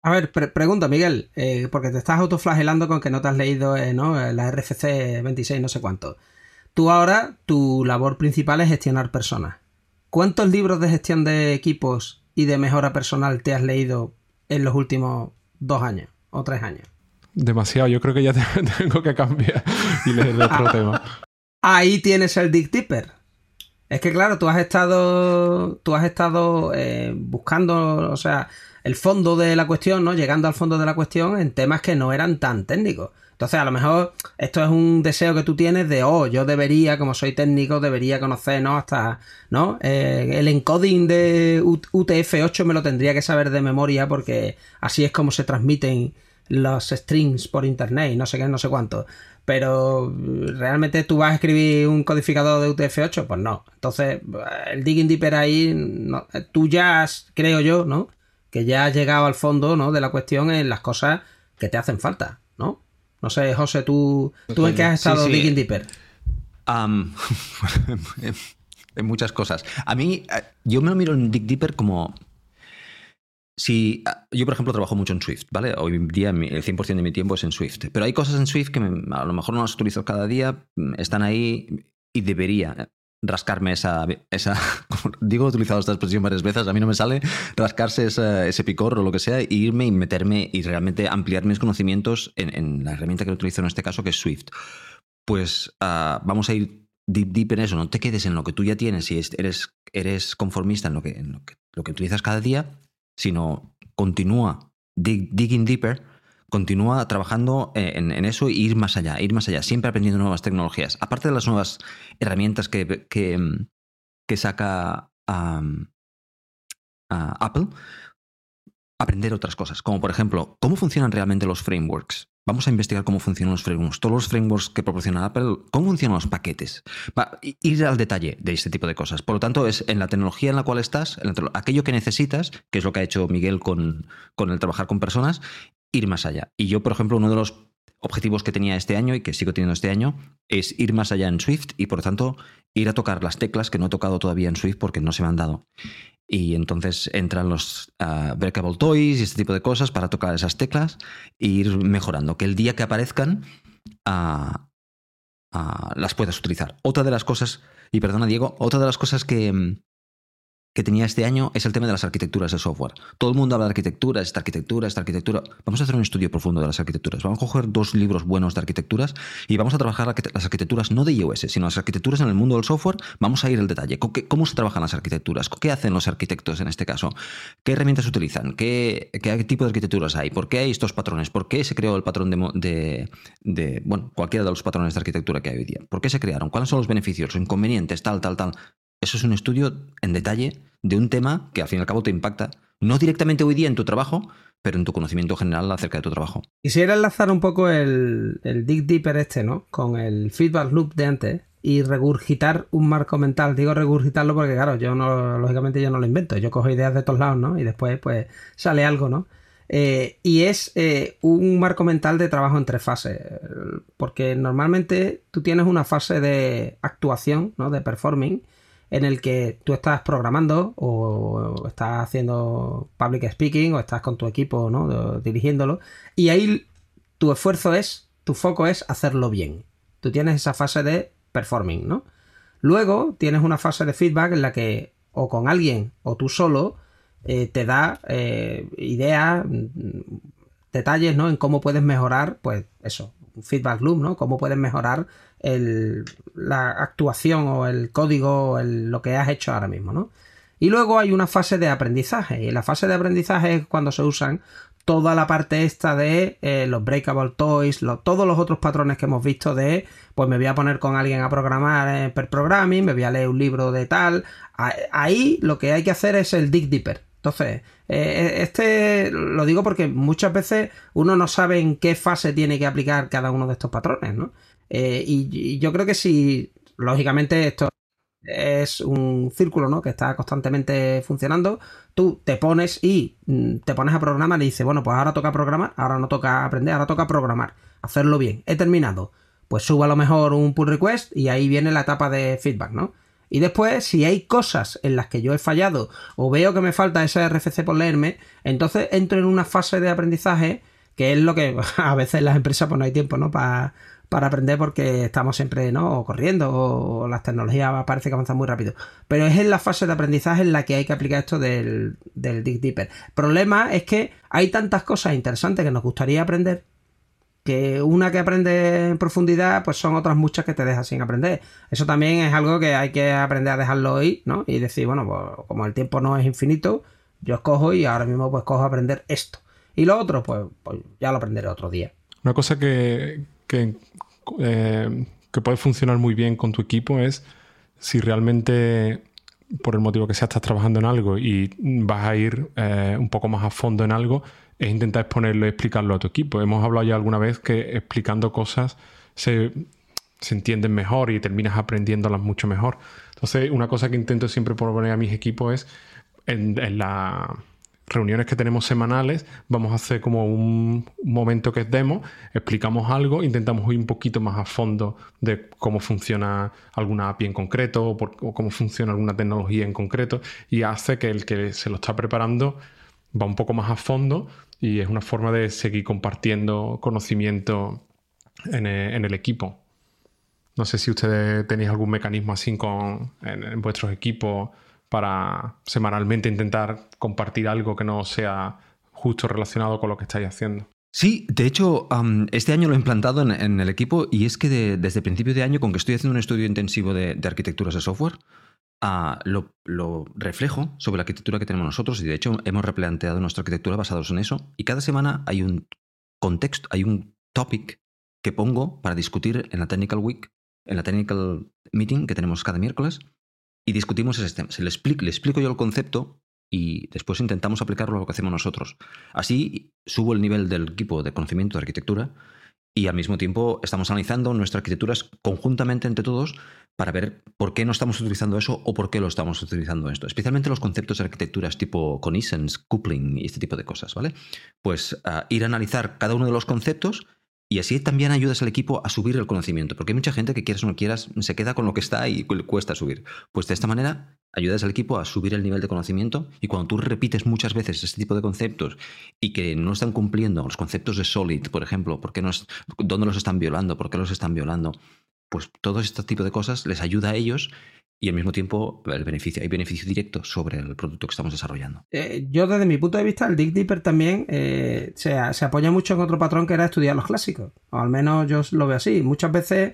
S3: A ver, pregunta, Miguel, eh, porque te estás autoflagelando con que no te has leído eh, ¿no? la RFC 26, no sé cuánto. Tú ahora, tu labor principal es gestionar personas. ¿Cuántos libros de gestión de equipos y de mejora personal te has leído en los últimos dos años o tres años?
S2: Demasiado, yo creo que ya (laughs) tengo que cambiar y leer otro (laughs) tema.
S3: Ahí tienes el Dick Tipper. Es que claro, tú has estado, tú has estado eh, buscando, o sea, el fondo de la cuestión, ¿no? Llegando al fondo de la cuestión en temas que no eran tan técnicos. Entonces, a lo mejor esto es un deseo que tú tienes de, oh, yo debería, como soy técnico, debería conocer, ¿no? Hasta, ¿no? Eh, el encoding de UTF-8 me lo tendría que saber de memoria porque así es como se transmiten los strings por internet y no sé qué, no sé cuánto. Pero realmente tú vas a escribir un codificador de UTF-8, pues no. Entonces, el digging deeper ahí, tú ya has, creo yo, ¿no? Que ya has llegado al fondo, ¿no? De la cuestión en las cosas que te hacen falta, ¿no? No sé, José, tú, ¿tú en qué has estado digging deeper? (laughs)
S1: en muchas cosas. A mí, eh, yo me lo miro en Dig Deeper como si ah, yo, por ejemplo, trabajo mucho en Swift, ¿vale? Hoy en día el 100% de mi tiempo es en Swift. Pero hay cosas en Swift que a lo mejor no las utilizo cada día, mm, están ahí y debería rascarme esa... esa (laughs) digo, he utilizado esta expresión varias veces, a mí no me sale rascarse ese picor o lo que sea, e irme y meterme y realmente ampliar mis conocimientos en, la herramienta que utilizo en este caso, que es Swift. Pues ah, vamos a ir deep, deep en eso, no te quedes en lo que tú ya tienes y eres, eres conformista en lo que, en lo que, lo que utilizas cada día, sino continúa digging deeper, continúa trabajando eh, en, eso e ir más allá, ir más allá, siempre aprendiendo nuevas tecnologías. Aparte de las nuevas herramientas que, que, saca Apple, aprender otras cosas, como por ejemplo, cómo funcionan realmente los frameworks. Vamos a investigar cómo funcionan los frameworks, todos los frameworks que proporciona Apple, cómo funcionan los paquetes. ir al detalle de este tipo de cosas. Por lo tanto, es en la tecnología en la cual estás, aquello que necesitas, que es lo que ha hecho Miguel con, con el trabajar con personas, ir más allá. Y yo, por ejemplo, uno de los objetivos que tenía este año y que sigo teniendo este año es ir más allá en Swift y por lo tanto ir a tocar las teclas que no he tocado todavía en Swift porque no se me han dado. Y entonces entran los uh, breakable toys y este tipo de cosas para tocar esas teclas e ir mejorando. Que el día que aparezcan uh, uh, las puedas utilizar. Otra de las cosas, y perdona Diego, otra de las cosas que, que tenía este año es el tema de las arquitecturas de software. Todo el mundo habla de arquitectura, esta arquitectura, esta arquitectura. Vamos a hacer un estudio profundo de las arquitecturas. Vamos a coger dos libros buenos de arquitecturas y vamos a trabajar las arquitecturas no de iOS, sino las arquitecturas en el mundo del software. Vamos a ir al detalle. ¿Cómo se trabajan las arquitecturas? ¿Qué hacen los arquitectos en este caso? ¿Qué herramientas utilizan? ¿Qué, tipo de arquitecturas hay? ¿Por qué hay estos patrones? ¿Por qué se creó el patrón de, de, bueno, cualquiera de los patrones de arquitectura que hay hoy día? ¿Por qué se crearon? ¿Cuáles son los beneficios, los inconvenientes, tal, tal, tal? Eso es un estudio en detalle de un tema que al fin y al cabo te impacta, no directamente hoy día en tu trabajo, pero en tu conocimiento general acerca de tu trabajo.
S3: Quisiera enlazar un poco el, Dig Deeper este, ¿no? Con el feedback loop de antes y regurgitar un marco mental. Digo regurgitarlo porque, claro, yo no, lógicamente yo no lo invento. Yo cojo ideas de todos lados, ¿no? Y después, pues, sale algo, ¿no? Eh, y es eh, un marco mental de trabajo en tres fases. Porque normalmente tú tienes una fase de actuación, ¿no? De performing en el que tú estás programando o estás haciendo public speaking o estás con tu equipo ¿no? dirigiéndolo y ahí tu esfuerzo es, tu foco es hacerlo bien. Tú tienes esa fase de performing, ¿no? Luego tienes una fase de feedback en la que o con alguien o tú solo eh, te da eh, ideas, detalles, ¿no? En cómo puedes mejorar, pues eso, feedback loop, ¿no? Cómo puedes mejorar la actuación o el código o lo que has hecho ahora mismo, ¿no? Y luego hay una fase de aprendizaje. Y la fase de aprendizaje es cuando se usan toda la parte esta de eh, los breakable toys, todos los otros patrones que hemos visto de, pues me voy a poner con alguien a programar en per programming, me voy a leer un libro de tal. Ahí lo que hay que hacer es el dig deeper. Entonces, eh, este lo digo porque muchas veces uno no sabe en qué fase tiene que aplicar cada uno de estos patrones, ¿no? Eh, y, yo creo que si, lógicamente, esto es un círculo, ¿no? Que está constantemente funcionando. Tú te pones y mm, te pones a programar y dices, bueno, pues ahora toca programar, ahora no toca aprender, ahora toca programar, hacerlo bien. He terminado. Pues subo a lo mejor un pull request y ahí viene la etapa de feedback, ¿no? Y después, si hay cosas en las que yo he fallado o veo que me falta ese RFC por leerme, entonces entro en una fase de aprendizaje que es lo que (laughs) a veces las empresas pues no hay tiempo, ¿no? Para para aprender porque estamos siempre ¿no? corriendo o las tecnologías parece que avanzan muy rápido. Pero es en la fase de aprendizaje en la que hay que aplicar esto del, del Dig Deeper. Problema es que hay tantas cosas interesantes que nos gustaría aprender que una que aprende en profundidad, pues son otras muchas que te dejas sin aprender. Eso también es algo que hay que aprender a dejarlo hoy, ¿no? Y decir, bueno, pues como el tiempo no es infinito, yo escojo y ahora mismo pues cojo aprender esto. Y lo otro, pues, pues ya lo aprenderé otro día.
S2: Una cosa que, eh, que, puede funcionar muy bien con tu equipo es si realmente por el motivo que sea, estás trabajando en algo y vas a ir eh, un poco más a fondo en algo, es intentar exponerlo y explicarlo a tu equipo. Hemos hablado ya alguna vez que explicando cosas se, entienden mejor y terminas aprendiéndolas mucho mejor. Entonces, una cosa que intento siempre proponer a mis equipos es en la reuniones que tenemos semanales, vamos a hacer como un momento que es demo, explicamos algo, intentamos ir un poquito más a fondo de cómo funciona alguna API en concreto o, cómo funciona alguna tecnología en concreto y hace que el que se lo está preparando va un poco más a fondo y es una forma de seguir compartiendo conocimiento en e, el, equipo. No sé si ustedes tenéis algún mecanismo así con, en vuestros equipos para semanalmente intentar compartir algo que no sea justo relacionado con lo que estáis haciendo.
S1: Sí, de hecho, este año lo he implantado en, el equipo y es que desde principio de año, con que estoy haciendo un estudio intensivo de, arquitecturas de software, ah, lo, reflejo sobre la arquitectura que tenemos nosotros y de hecho hemos replanteado nuestra arquitectura basados en eso y cada semana hay un contexto, hay un topic que pongo para discutir en la Technical Week, en la Technical Meeting que tenemos cada miércoles y discutimos ese tema. Se le, explico, yo el concepto y después intentamos aplicarlo a lo que hacemos nosotros. Así subo el nivel del equipo de conocimiento de arquitectura y al mismo tiempo estamos analizando nuestras arquitecturas conjuntamente entre todos para ver por qué no estamos utilizando eso o por qué lo estamos utilizando esto. Especialmente los conceptos de arquitecturas tipo conisons, coupling y este tipo de cosas, ¿vale? Pues ah, ir a analizar cada uno de los conceptos y así también ayudas al equipo a subir el conocimiento, porque hay mucha gente que quieras o no quieras, se queda con lo que está y cuesta subir. Pues de esta manera ayudas al equipo a subir el nivel de conocimiento y cuando tú repites muchas veces este tipo de conceptos y que no están cumpliendo los conceptos de Solid, por ejemplo, ¿por no ¿dónde los están violando? ¿Por qué los están violando? Pues todo este tipo de cosas les ayuda a ellos y al mismo tiempo el beneficio, hay beneficio directo sobre el producto que estamos desarrollando.
S3: Eh, yo desde mi punto de vista, el Dig Deeper también eh, se, apoya mucho en otro patrón que era estudiar los clásicos, o al menos yo lo veo así. Muchas veces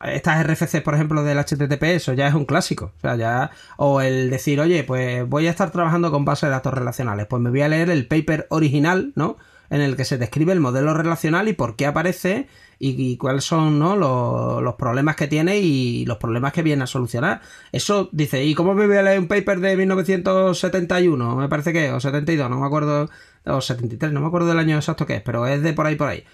S3: estas RFC, por ejemplo, del HTTP, eso ya es un clásico. O sea, ya. O el decir, oye, pues voy a estar trabajando con bases de datos relacionales. Pues me voy a leer el paper original, ¿no? En el que se describe el modelo relacional y por qué aparece y, cuáles son ¿no? los, problemas que tiene y los problemas que viene a solucionar. Eso dice, ¿y cómo me voy a leer un paper de 1971? Me parece que, o 72, no me acuerdo, o 73, no me acuerdo del año exacto que es, pero es de por ahí por ahí.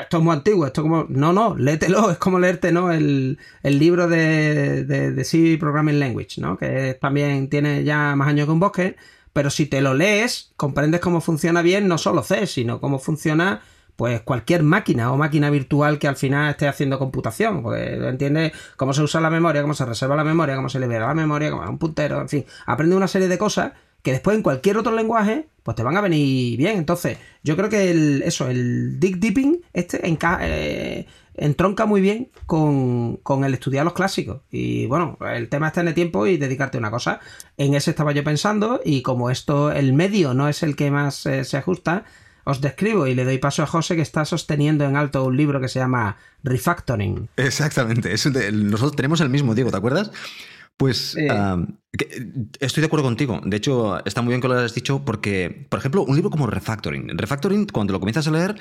S3: Esto es muy antiguo, esto como. No, no, léetelo, es como leerte, ¿no? El, libro de, de, de C Programming Language, ¿no? Que también tiene ya más años que un bosque, pero si te lo lees, comprendes cómo funciona bien no solo C, sino cómo funciona pues cualquier máquina o máquina virtual que al final esté haciendo computación, porque entiende cómo se usa la memoria, cómo se reserva la memoria, cómo se libera la memoria, cómo es un puntero, en fin, aprende una serie de cosas que después en cualquier otro lenguaje pues te van a venir bien. Entonces, yo creo que el, eso, el dig deeping este eh, entronca muy bien con, con, el estudiar los clásicos. Y bueno, el tema es tener tiempo y dedicarte a una cosa. En ese estaba yo pensando y como esto, el medio no es el que más eh, se ajusta, os describo y le doy paso a José que está sosteniendo en alto un libro que se llama Refactoring.
S1: Exactamente, nosotros tenemos el mismo, Diego, ¿te acuerdas? Pues estoy de acuerdo contigo. De hecho, está muy bien que lo hayas dicho porque, por ejemplo, un libro como Refactoring. Refactoring, cuando lo comienzas a leer,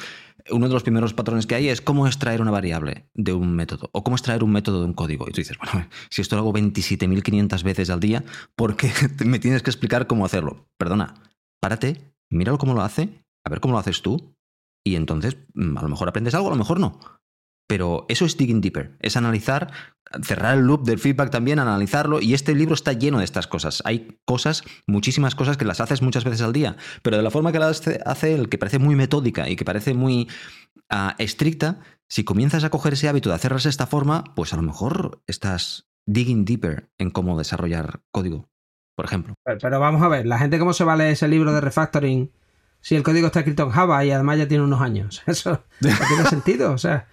S1: uno de los primeros patrones que hay es cómo extraer una variable de un método o cómo extraer un método de un código. Y tú dices, bueno, si esto lo hago 27.500 veces al día, ¿por qué (laughs) me tienes que explicar cómo hacerlo? Perdona, párate, míralo cómo lo hace a ver cómo lo haces tú. Y entonces, mm, a lo mejor aprendes algo, a lo mejor no. Pero eso es digging deeper, es analizar, cerrar el loop del feedback también, analizarlo. Y este libro está lleno de estas cosas. Hay cosas, muchísimas cosas que las haces muchas veces al día, pero de la forma que las hace el que parece muy metódica y que parece muy ah, estricta, si comienzas a coger ese hábito de hacerlas de esta forma, pues a lo mejor estás digging deeper en cómo desarrollar código, por ejemplo.
S3: Pero, vamos a ver, la gente cómo se va a leer ese libro de refactoring si el código está escrito en Java y además ya tiene unos años. (laughs) Eso no tiene (laughs) sentido, o sea.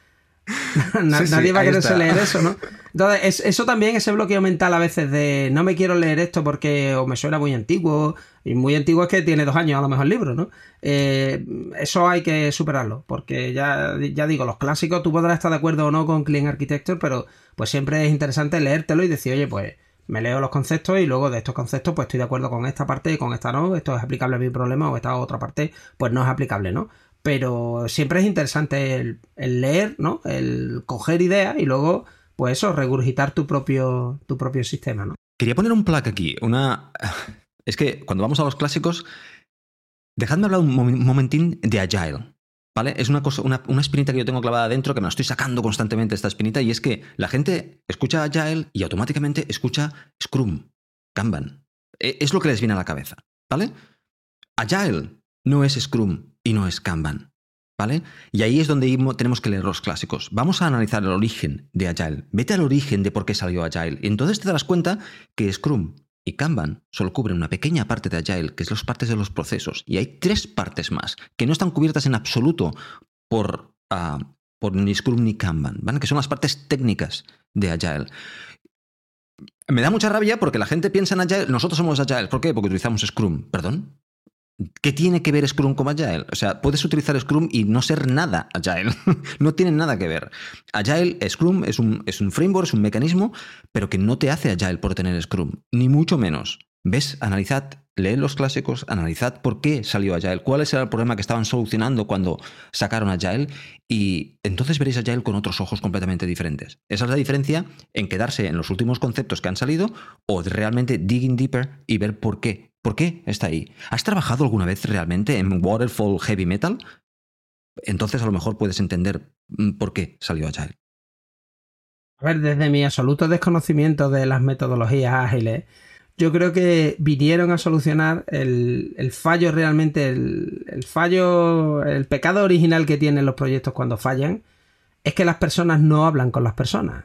S3: (laughs) nadie va a quererse leer eso, ¿no? Entonces, eso también, ese bloqueo mental a veces de no me quiero leer esto porque o me suena muy antiguo, y muy antiguo es que tiene dos años a lo mejor el libro, ¿no? Eh, eso hay que superarlo, porque ya, ya digo, los clásicos, tú podrás estar de acuerdo o no con Clean Architecture, pero pues siempre es interesante leértelo y decir, oye, pues me leo los conceptos y luego de estos conceptos pues estoy de acuerdo con esta parte y con esta no, esto es aplicable a mi problema o esta otra parte pues no es aplicable, ¿no? Pero siempre es interesante el, leer, ¿no? El coger ideas y luego pues eso, regurgitar tu propio, tu propio sistema, ¿no?
S1: quería poner un plug aquí. Una. Es que cuando vamos a los clásicos, dejadme hablar un momentín de Agile. ¿Vale? Es una cosa, una, una, espinita que yo tengo clavada dentro que me la estoy sacando constantemente esta espinita, y es que la gente escucha Agile y automáticamente escucha Scrum, Kanban. E, es lo que les viene a la cabeza. ¿Vale? Agile no es Scrum y no es Kanban. ¿Vale? Y ahí es donde tenemos que leer los clásicos. Vamos a analizar el origen de Agile. Vete al origen de por qué salió Agile. Y entonces te darás cuenta que Scrum y Kanban solo cubren una pequeña parte de Agile, que es las partes de los procesos. Y hay tres partes más que no están cubiertas en absoluto por, uh, por ni Scrum ni Kanban. Que son las partes técnicas de Agile. Me da mucha rabia porque la gente piensa en Agile. Nosotros somos Agile. ¿Por qué? Porque utilizamos Scrum. ¿Perdón? ¿Qué tiene que ver Scrum con Agile? O sea, puedes utilizar Scrum y no ser nada Agile. (laughs) no tiene nada que ver. Agile, Scrum es un, es un framework, es un mecanismo, pero que no te hace Agile por tener Scrum, ni mucho menos. ¿Ves? Analizad, leed los clásicos, analizad por qué salió Agile, cuál era el problema que estaban solucionando cuando sacaron Agile y entonces veréis Agile con otros ojos completamente diferentes. Esa es la diferencia en quedarse en los últimos conceptos que han salido o realmente digging deeper y ver por qué ¿Por qué está ahí? ¿Has trabajado alguna vez realmente en Waterfall Heavy Metal? Entonces a lo mejor puedes entender mm, por qué salió Agile.
S3: A ver, desde mi absoluto desconocimiento de las metodologías ágiles, yo creo que vinieron a solucionar el, fallo realmente, el, el, fallo, el pecado original que tienen los proyectos cuando fallan, es que las personas no hablan con las personas.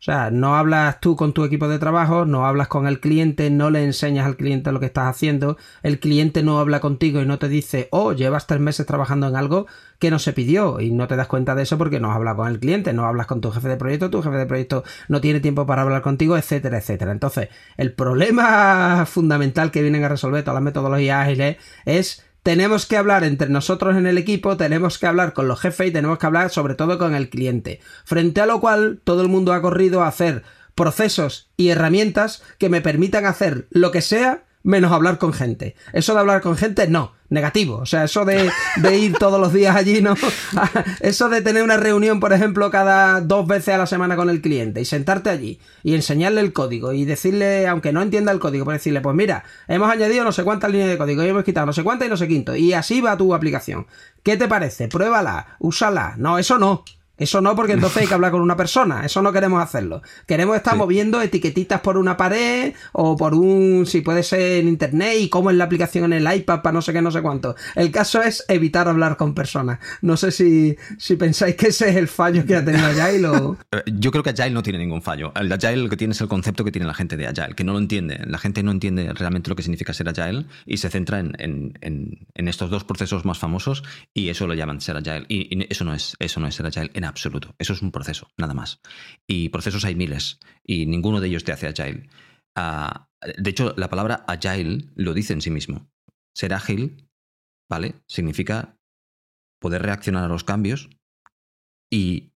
S3: O sea, no hablas tú con tu equipo de trabajo, no hablas con el cliente, no le enseñas al cliente lo que estás haciendo, el cliente no habla contigo y no te dice, oh, llevas tres meses trabajando en algo que no se pidió y no te das cuenta de eso porque no hablas con el cliente, no hablas con tu jefe de proyecto, tu jefe de proyecto no tiene tiempo para hablar contigo, etcétera, etcétera. Entonces, el problema (laughs) fundamental que vienen a resolver todas las metodologías ágiles es tenemos que hablar entre nosotros en el equipo, tenemos que hablar con los jefes y tenemos que hablar sobre todo con el cliente. Frente a lo cual todo el mundo ha corrido a hacer procesos y herramientas que me permitan hacer lo que sea menos hablar con gente. Eso de hablar con gente, no, negativo. O sea, eso de, ir todos los días allí, no. (laughs) Eso de tener una reunión, por ejemplo, cada dos veces a la semana con el cliente y sentarte allí y enseñarle el código y decirle, aunque no entienda el código, pues decirle, pues mira, hemos añadido no sé cuántas líneas de código y hemos quitado no sé cuántas y no sé quinto. Y así va tu aplicación. ¿Qué te parece? Pruébala, úsala. No, eso no. Eso no, porque entonces hay que hablar con una persona. Eso no queremos hacerlo. Queremos estar moviendo etiquetitas por una pared o por un, si puede ser en internet y cómo es la aplicación en el iPad para no sé qué, no sé cuánto. El caso es evitar hablar con personas. No sé si, si pensáis que ese es el fallo que ha tenido Agile o...
S1: Eh, yo creo que Agile no tiene ningún fallo. El Agile lo que tiene es el concepto que tiene la gente de Agile, que no lo entiende. La gente no entiende realmente lo que significa ser Agile y se centra en, en, en, estos dos procesos más famosos y eso lo llaman ser Agile. Y, eso, no es, eso no es ser Agile en absoluto. Eso es un proceso, nada más. Y procesos hay miles y ninguno de ellos te hace agile. Ah, de hecho, la palabra agile lo dice en sí mismo. Ser ágil, ¿vale? Significa poder reaccionar a los cambios y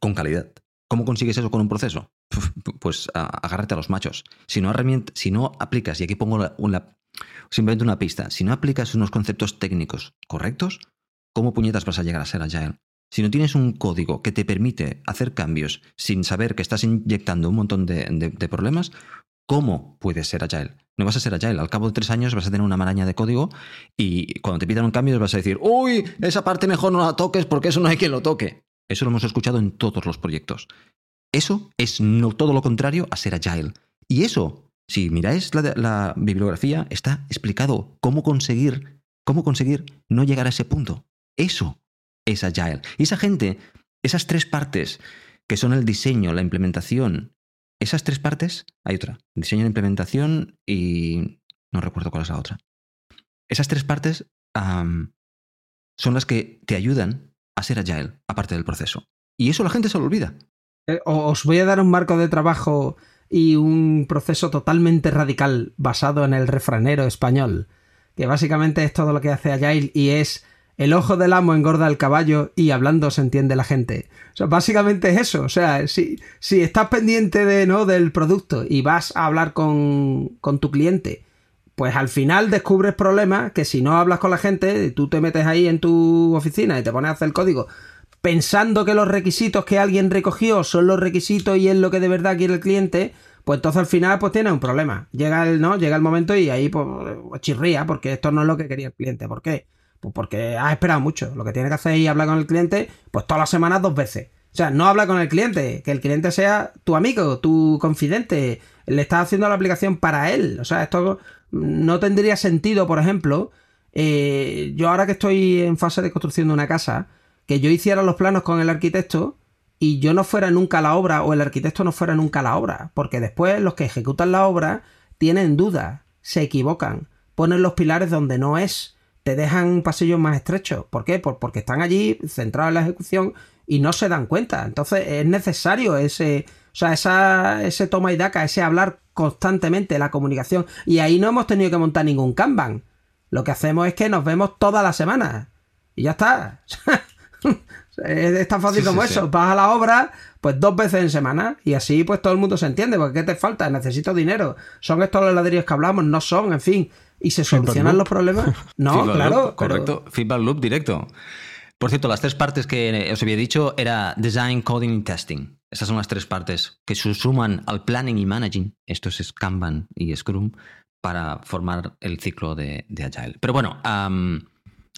S1: con calidad. ¿Cómo consigues eso con un proceso? (laughs) Pues agárrate a los machos. Si no, si no aplicas, y aquí pongo simplemente una pista, si no aplicas unos conceptos técnicos correctos, ¿cómo puñetas vas a llegar a ser agile? Si no tienes un código que te permite hacer cambios sin saber que estás inyectando un montón de, problemas, ¿cómo puedes ser agile? No vas a ser agile. Al cabo de tres años vas a tener una maraña de código y cuando te pidan un cambio vas a decir, uy, esa parte mejor no la toques porque eso no hay quien lo toque. Eso lo hemos escuchado en todos los proyectos. Eso es no, todo lo contrario a ser agile. Y eso, si miráis la, la bibliografía, está explicado cómo conseguir, cómo conseguir no llegar a ese punto. Eso es Agile. Y esa gente, esas tres partes, que son el diseño, la implementación, esas tres partes, hay otra, diseño, implementación y no recuerdo cuál es la otra. Esas tres partes son las que te ayudan a ser Agile, aparte del proceso. Y eso la gente se lo olvida.
S3: Eh, os voy a dar un marco de trabajo y un proceso totalmente radical basado en el refranero español, que básicamente es todo lo que hace Agile y es el ojo del amo engorda al caballo y hablando se entiende la gente. O sea, básicamente es eso. O sea, si, si estás pendiente de, ¿no? del producto y vas a hablar con, con tu cliente, pues al final descubres problemas que si no hablas con la gente, tú te metes ahí en tu oficina y te pones a hacer el código pensando que los requisitos que alguien recogió son los requisitos y es lo que de verdad quiere el cliente, pues entonces al final pues tiene un problema. Llega el, ¿no? Llega el momento y ahí pues chirría porque esto no es lo que quería el cliente. ¿Por qué? Pues porque has esperado mucho. Lo que tiene que hacer es hablar con el cliente pues todas las semanas dos veces. O sea, no habla con el cliente, que el cliente sea tu amigo, tu confidente, le estás haciendo la aplicación para él. O sea, esto no tendría sentido, por ejemplo, eh, yo ahora que estoy en fase de construcción de una casa, que yo hiciera los planos con el arquitecto y yo no fuera nunca la obra o el arquitecto no fuera nunca la obra, porque después los que ejecutan la obra tienen dudas, se equivocan, ponen los pilares donde no es, te dejan pasillos más estrechos. ¿Por qué? porque están allí centrados en la ejecución y no se dan cuenta. Entonces es necesario ese, o sea, esa, ese toma y daca, ese hablar constantemente, la comunicación. Y ahí no hemos tenido que montar ningún Kanban. Lo que hacemos es que nos vemos todas las semanas. Y ya está. (laughs) es tan fácil como eso. Vas a la obra, pues dos veces en semana. Y así, pues todo el mundo se entiende. Porque ¿qué te falta? Necesito dinero. Son estos los ladrillos que hablamos, no son, en fin. ¿Y se solucionan los problemas? (laughs) No, claro.
S1: correcto. Feedback loop directo. Por cierto, las tres partes que os había dicho era design, coding y testing. Esas son las tres partes que se suman al planning y managing. Esto es Kanban y Scrum para formar el ciclo de, Agile. Pero bueno,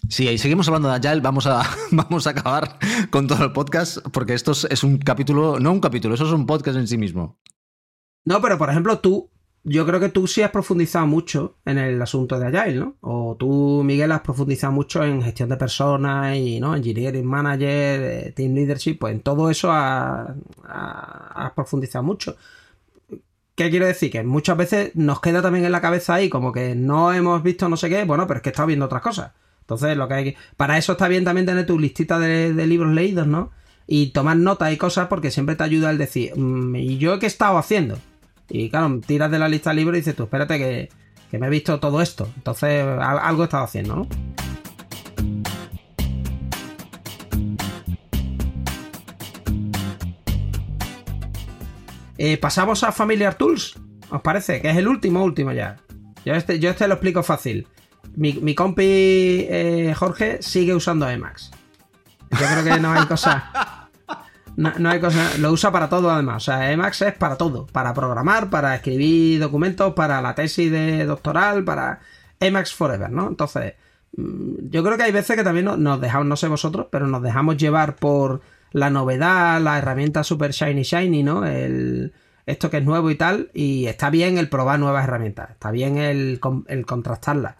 S1: si seguimos hablando de Agile, vamos a, (laughs) vamos a acabar con todo el podcast, porque esto es un capítulo, no un capítulo, eso es un podcast en sí mismo.
S3: No, pero por ejemplo, tú, yo creo que tú sí has profundizado mucho en el asunto de Agile, ¿no? O tú, Miguel, has profundizado mucho en gestión de personas y, ¿no? Engineering Manager, eh, Team Leadership, pues en todo eso has, profundizado mucho. ¿Qué quiero decir? Que muchas veces nos queda también en la cabeza ahí como que no hemos visto no sé qué, bueno, pero es que he estado viendo otras cosas. Entonces, lo que hay que... Para eso está bien también tener tu listita de, libros leídos, ¿no? Y tomar notas y cosas porque siempre te ayuda el decir, mm, ¿y yo qué he estado haciendo? Y claro, tiras de la lista de libros y dices tú, espérate que, que me he visto todo esto. Entonces, algo he estado haciendo, ¿no? Eh, pasamos a Familiar Tools, ¿os parece? Que es el último, último ya. Yo este, yo este lo explico fácil. Mi, mi compi eh, Jorge sigue usando Emacs. Yo creo que no hay cosa. (laughs) No, hay cosa. Lo usa para todo, además. O sea, Emacs es para todo. Para programar, para escribir documentos, para la tesis de doctoral, para Emacs Forever, ¿no? Entonces, mm, yo creo que hay veces que también nos dejamos, no sé vosotros, pero nos dejamos llevar por la novedad, la herramienta super shiny shiny, ¿no? El, esto que es nuevo y tal, y está bien el probar nuevas herramientas, está bien el, el contrastarlas,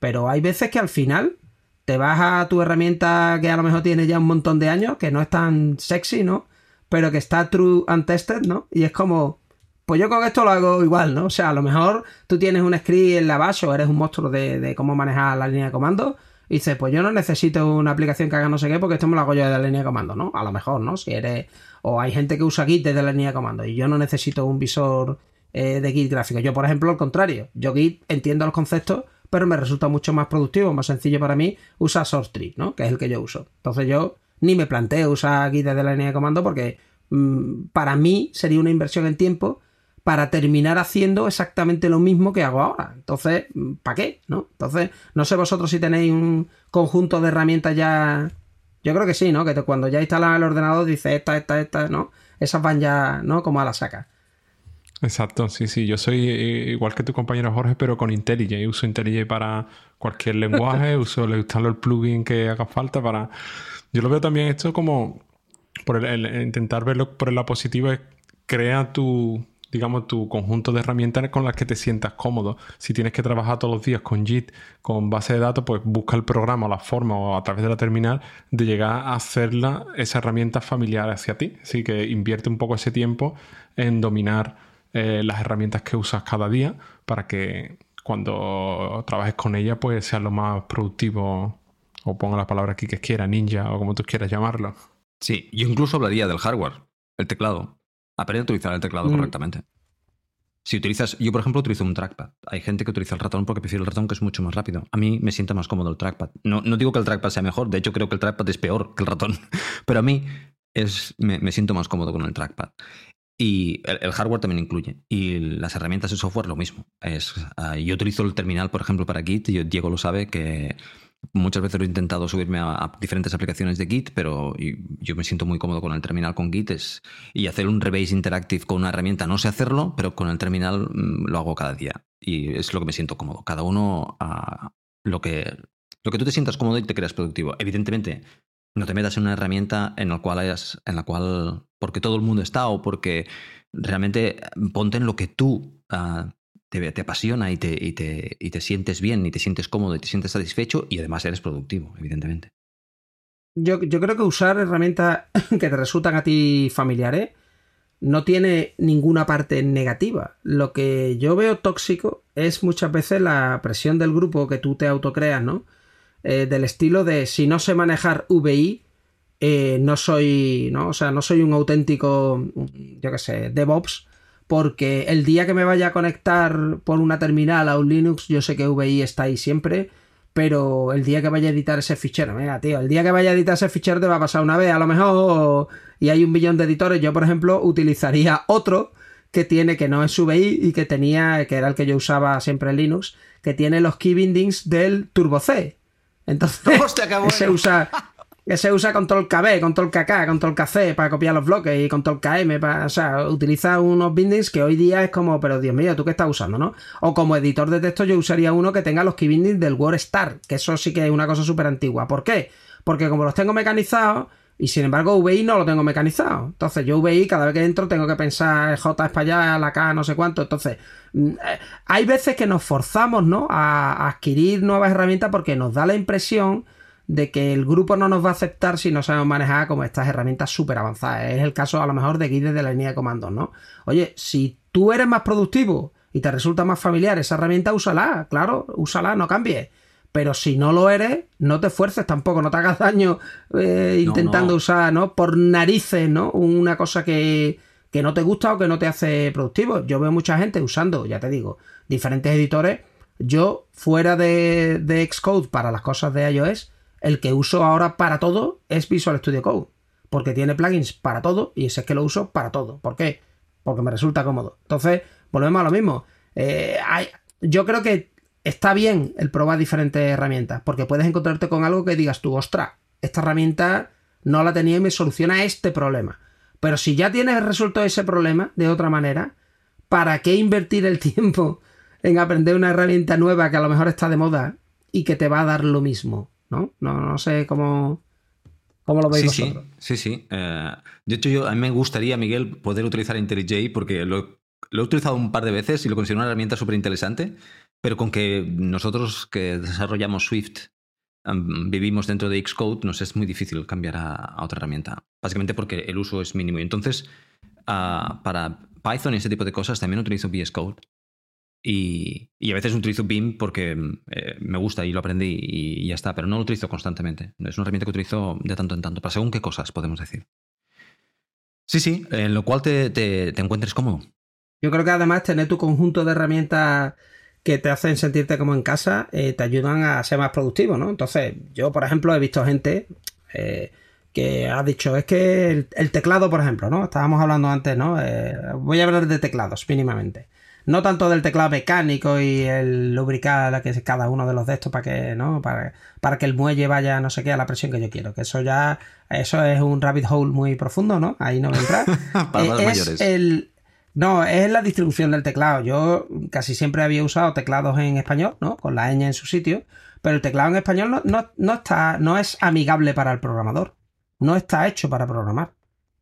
S3: pero hay veces que al final te vas a tu herramienta que a lo mejor tiene ya un montón de años, que no es tan sexy, ¿no? Pero que está true and tested, ¿no? Y es como, pues yo con esto lo hago igual, ¿no? O sea, a lo mejor tú tienes un script en la base o eres un monstruo de, de cómo manejar la línea de comando y dices, pues yo no necesito una aplicación que haga no sé qué porque esto me lo hago yo de la línea de comando, ¿no? A lo mejor, ¿no? Si eres... O hay gente que usa Git desde la línea de comando y yo no necesito un visor eh, de Git gráfico. Yo, por ejemplo, al contrario. Yo Git entiendo los conceptos, pero me resulta mucho más productivo, más sencillo para mí usar SourceTree, ¿no? Que es el que yo uso. Entonces yo ni me planteo usar Git desde la línea de comando porque mm, para mí sería una inversión en tiempo para terminar haciendo exactamente lo mismo que hago ahora. Entonces, ¿para qué? ¿No? Entonces, no sé vosotros si tenéis un conjunto de herramientas ya. Yo creo que sí, ¿no? Que cuando ya instalas el ordenador dice esta, esta, esta, ¿no? Esas van ya, ¿no? Como a la saca.
S2: Exacto, sí, sí. Yo soy eh, igual que tu compañero Jorge, pero con IntelliJ. Uso IntelliJ para cualquier lenguaje, (laughs) uso, le instalo el plugin que haga falta para. Yo lo veo también esto como por el, intentar verlo por el lado positivo es crea tu, digamos, tu conjunto de herramientas con las que te sientas cómodo. Si tienes que trabajar todos los días con JIT, con base de datos, pues busca el programa o la forma o a través de la terminal de llegar a hacerla esa herramienta familiar hacia ti. Así que invierte un poco ese tiempo en dominar eh, las herramientas que usas cada día para que cuando trabajes con ella pues sea lo más productivo o ponga la palabra aquí que quiera, ninja o como tú quieras llamarlo.
S1: Sí, yo incluso hablaría del hardware, el teclado. Aprende a utilizar el teclado mm. correctamente. Si utilizas, yo por ejemplo utilizo un trackpad. Hay gente que utiliza el ratón porque prefiere el ratón que es mucho más rápido. A mí me sienta más cómodo el trackpad. No, no digo que el trackpad sea mejor, de hecho creo que el trackpad es peor que el ratón, (laughs) pero a mí es, me, siento más cómodo con el trackpad. Y el, hardware también incluye. Y las herramientas de software lo mismo. Es, ah, yo utilizo el terminal, por ejemplo, para Git. Y Diego lo sabe que muchas veces lo he intentado subirme a, diferentes aplicaciones de Git, pero yo me siento muy cómodo con el terminal con Git. Es, y hacer un rebase interactive con una herramienta, no sé hacerlo, pero con el terminal mm, lo hago cada día. Y es lo que me siento cómodo. Cada uno a lo que, lo que tú te sientas cómodo y te creas productivo. Evidentemente, no te metas en una herramienta en la cual hayas, en la cual, porque todo el mundo está o porque realmente ponte en lo que tú ah, te, te, apasiona y te, y, te, y te sientes bien y te sientes cómodo y te sientes satisfecho y además eres productivo, evidentemente.
S3: Yo, yo creo que usar herramientas (coughs) que te resultan a ti familiares no tiene ninguna parte negativa. Lo que yo veo tóxico es muchas veces la presión del grupo que tú te autocreas, ¿no? Eh, del estilo de si no sé manejar VI, eh, no soy, ¿no? O sea, no soy un auténtico, yo qué sé, DevOps, porque el día que me vaya a conectar por una terminal a un Linux, yo sé que VI está ahí siempre, pero el día que vaya a editar ese fichero, mira, tío, el día que vaya a editar ese fichero te va a pasar una vez, a lo mejor, y hay un millón de editores, yo por ejemplo utilizaría otro que tiene, que no es VI y que tenía, que era el que yo usaba siempre en Linux, que tiene los key bindings del Turbo C. Entonces, (laughs) (laughs) se usa, se usa control KB, control KK, control KC para copiar los bloques y control KM para, o sea, utiliza unos bindings que hoy día es como, pero Dios mío, ¿tú qué estás usando, no? O como editor de texto yo usaría uno que tenga los key bindings del WordStar, que eso sí que es una cosa súper antigua. ¿Por qué? Porque como los tengo mecanizados, y sin embargo, VI no lo tengo mecanizado. Entonces, yo VI, cada vez que entro, tengo que pensar J es para allá, la K, no sé cuánto. Entonces, mm, eh, hay veces que nos forzamos, ¿no? A, adquirir nuevas herramientas porque nos da la impresión de que el grupo no nos va a aceptar si no sabemos manejar como estas herramientas súper avanzadas. Es el caso, a lo mejor, de guides de la línea de comandos, ¿no? Oye, si tú eres más productivo y te resulta más familiar esa herramienta, úsala, claro, úsala, no cambies pero si no lo eres, no te esfuerces tampoco, no te hagas daño eh, intentando usar, ¿no? Por narices, ¿no? Una cosa que, que no te gusta o que no te hace productivo. Yo veo mucha gente usando, ya te digo, diferentes editores. Yo, fuera de, de Xcode para las cosas de iOS, el que uso ahora para todo es Visual Studio Code. Porque tiene plugins para todo y ese es que lo uso para todo. ¿Por qué? Porque me resulta cómodo. Entonces, volvemos a lo mismo. Eh, yo creo que está bien el probar diferentes herramientas, porque puedes encontrarte con algo que digas tú, ostras, esta herramienta no la tenía y me soluciona este problema. Pero si ya tienes resuelto ese problema de otra manera, ¿para qué invertir el (laughs) tiempo en aprender una herramienta nueva que a lo mejor está de moda y que te va a dar lo mismo? No, no, no sé cómo, cómo lo veis
S1: sí,
S3: vosotros.
S1: Sí, sí, sí. Eh, de hecho, yo, a mí me gustaría, Miguel, poder utilizar IntelliJ porque lo, lo he utilizado un par de veces y lo considero una herramienta súper interesante pero con que nosotros que desarrollamos Swift vivimos dentro de Xcode, nos es muy difícil cambiar a, otra herramienta. Básicamente porque el uso es mínimo. Y entonces, ah, para Python y ese tipo de cosas también utilizo VS Code. Y, a veces utilizo BIM porque eh, me gusta y lo aprendí y, ya está, pero no lo utilizo constantemente. Es una herramienta que utilizo de tanto en tanto, para según qué cosas podemos decir. Sí, sí, en lo cual te, te encuentres cómodo.
S3: Yo creo que además tener tu conjunto de herramientas que te hacen sentirte como en casa, eh, te ayudan a ser más productivo, ¿no? Entonces, yo, por ejemplo, he visto gente eh, que ha dicho, es que el, teclado, por ejemplo, ¿no? Estábamos hablando antes, ¿no? Voy a hablar de teclados, mínimamente. No tanto del teclado mecánico y el lubricar que cada uno de los de estos para que, ¿no? Para, para que el muelle vaya, no sé qué, a la presión que yo quiero. Que eso ya, eso es un rabbit hole muy profundo, ¿no? Ahí no me entra. (laughs)
S1: para los mayores.
S3: El, no, es la distribución del teclado. Yo casi siempre había usado teclados en español, ¿no? Con la ñ en su sitio. Pero el teclado en español no, está, no es amigable para el programador. No está hecho para programar.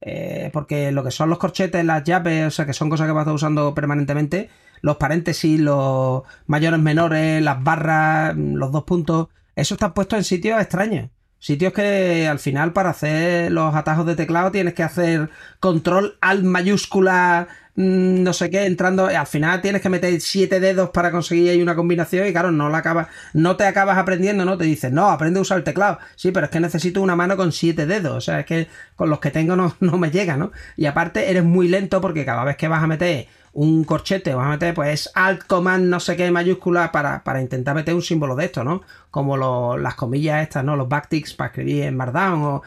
S3: Eh, porque lo que son los corchetes, las llaves, o sea, que son cosas que vas usando permanentemente, los paréntesis, los mayores menores, las barras, los dos puntos, eso está puesto en sitios extraños. Sitios que al final para hacer los atajos de teclado tienes que hacer control al mayúscula mm, no sé qué, entrando, al final tienes que meter siete dedos para conseguir ahí una combinación y claro, no la acabas, no te acabas aprendiendo, ¿no? Te dices, no, aprende a usar el teclado. Sí, pero es que necesito una mano con siete dedos, o sea, es que con los que tengo no, no me llega, ¿no? Y aparte eres muy lento porque cada vez que vas a meter un corchete, vamos a meter pues alt command no sé qué mayúscula para, para intentar meter un símbolo de esto, ¿no? Como las comillas estas, ¿no? Los backticks para escribir en Markdown o...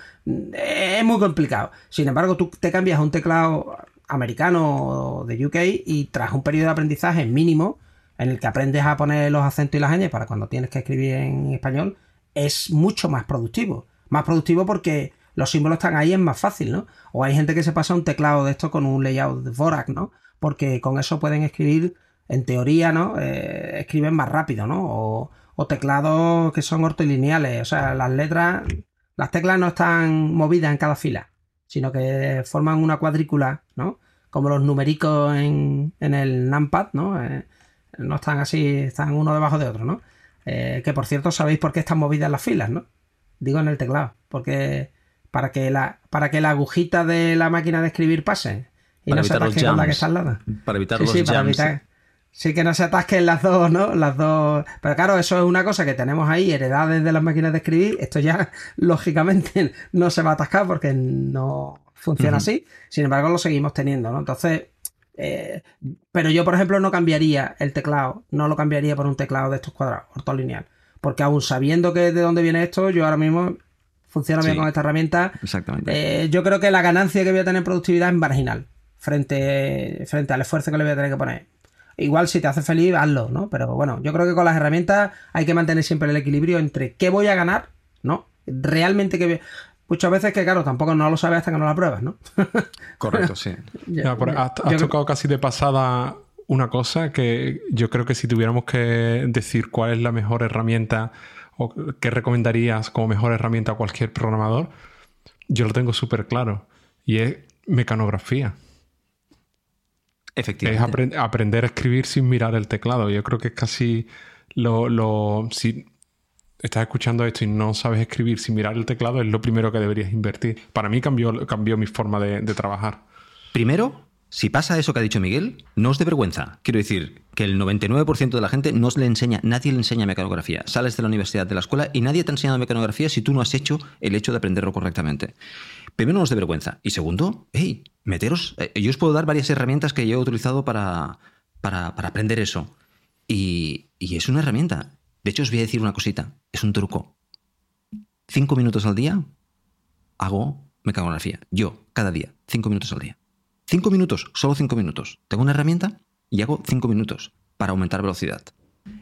S3: Es muy complicado. Sin embargo, tú te cambias a un teclado americano de UK y tras un periodo de aprendizaje mínimo en el que aprendes a poner los acentos y las ñ para cuando tienes que escribir en español, es mucho más productivo. Más productivo porque los símbolos están ahí, es más fácil, ¿no? O hay gente que se pasa un teclado de esto con un layout de Vorak, ¿no? Porque con eso pueden escribir, en teoría, ¿no? Eh, escriben más rápido, ¿no? O, o teclados que son ortolineales, o sea, las letras, las teclas no están movidas en cada fila, sino que forman una cuadrícula, ¿no? Como los numericos en, en el numpad, ¿no? Eh, no están así, están uno debajo de otro, ¿no? Eh, que por cierto, sabéis por qué están movidas las filas, ¿no? Digo en el teclado, porque para que la, para que la agujita de la máquina de escribir pase y
S1: Para
S3: no se con la que está al lado.
S1: Para evitar
S3: Sí,
S1: los
S3: sí, para evitar- Sí, que no se atasquen las dos, ¿no? Las dos. Pero claro, eso es una cosa que tenemos ahí, heredades de las máquinas de escribir. Esto ya, (laughs) lógicamente, no se va a atascar porque no funciona así. Sin embargo, lo seguimos teniendo, ¿no? Entonces. eh, pero yo, por ejemplo, no cambiaría el teclado. No lo cambiaría por un teclado de estos cuadrados, ortolineal. Porque aún sabiendo que de dónde viene esto, yo ahora mismo funciona bien
S1: Sí.
S3: con esta herramienta.
S1: Exactamente.
S3: Eh, yo creo que la ganancia que voy a tener en productividad es marginal frente, frente al esfuerzo que le voy a tener que poner. Igual si te hace feliz, hazlo, ¿no? Pero bueno, yo creo que con las herramientas hay que mantener siempre el equilibrio entre qué voy a ganar, ¿no? Realmente que... Muchas veces que, claro, tampoco no lo sabes hasta que no la pruebas, ¿no? (laughs)
S1: Correcto, sí.
S2: Ya, has, has
S3: Yo creo-
S2: tocado casi de pasada una cosa que yo creo que si tuviéramos que decir cuál es la mejor herramienta o qué recomendarías como mejor herramienta a cualquier programador, yo lo tengo súper claro. Y es mecanografía. Es
S1: Efectivamente.
S2: apren- aprender a escribir sin mirar el teclado. Yo creo que es casi lo, lo- Si estás escuchando esto y no sabes escribir sin mirar el teclado, es lo primero que deberías invertir. Para mí cambió, cambió mi forma de, de trabajar.
S1: Primero, si pasa eso que ha dicho Miguel, no os dé vergüenza. Quiero decir que el 99% de la gente no os le enseña, nadie le enseña mecanografía. Sales de la universidad, de la escuela y nadie te ha enseñado mecanografía si tú no has hecho el hecho de aprenderlo correctamente. Primero, no os dé vergüenza. Y segundo, hey, meteros. eh, yo os puedo dar varias herramientas que yo he utilizado para, para, para aprender eso. Y, y es una herramienta. De hecho, os voy a decir una cosita. Es un truco. Cinco minutos al día hago mecanografía. Yo, cada día. Cinco minutos al día. Cinco minutos, solo cinco minutos. Tengo una herramienta y hago cinco minutos para aumentar velocidad.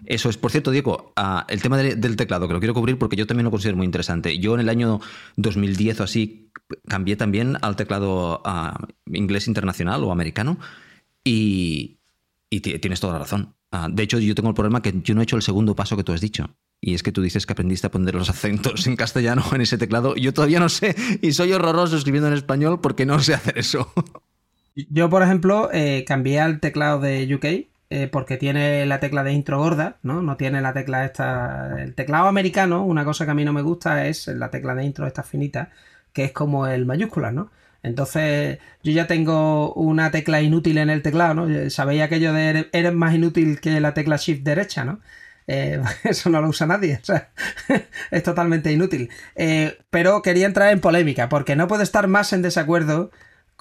S1: Eso es, por cierto, Diego, ah, el tema de- del teclado, que lo quiero cubrir porque yo también lo considero muy interesante. Yo en el año 2010 o así cambié también al teclado ah, inglés internacional o americano y, y ti- tienes toda la razón. Ah, de hecho, yo tengo el problema que yo no he hecho el segundo paso que tú has dicho. Y es que tú dices que aprendiste a poner los acentos en castellano en ese teclado. Yo todavía no sé y soy horroroso escribiendo en español porque no sé hacer eso.
S3: Yo, por ejemplo, eh, cambié al teclado de UK eh, porque tiene la tecla de intro gorda, ¿no? No tiene la tecla esta. El teclado americano, una cosa que a mí no me gusta es la tecla de intro esta finita, que es como el mayúscula, ¿no? Entonces, yo ya tengo una tecla inútil en el teclado, ¿no? Sabéis aquello de eres- más inútil que la tecla shift derecha, ¿no? Eh, (laughs) eso no lo usa nadie, o sea, (laughs) es totalmente inútil. Eh, pero quería entrar en polémica, porque no puedo estar más en desacuerdo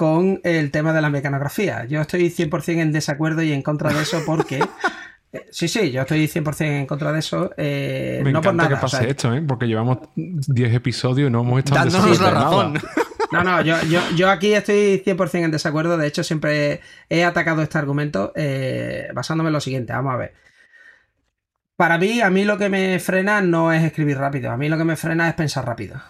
S3: con el tema de la mecanografía. Yo estoy 100% en desacuerdo y en contra de eso porque... (laughs) eh, Sí, sí, yo estoy 100% en contra de eso. eh,
S2: Me
S3: no por
S2: encanta
S3: nada.
S2: que pase
S3: o sea,
S2: esto, ¿eh? porque llevamos 10 episodios y no hemos estado en
S1: Dándonos la razón.
S2: nada.
S3: No, no, yo, yo, yo aquí estoy 100% en desacuerdo. De hecho, siempre he atacado este argumento eh, basándome en lo siguiente. Vamos a ver. Para mí, a mí lo que me frena no es escribir rápido. A mí lo que me frena es pensar rápido.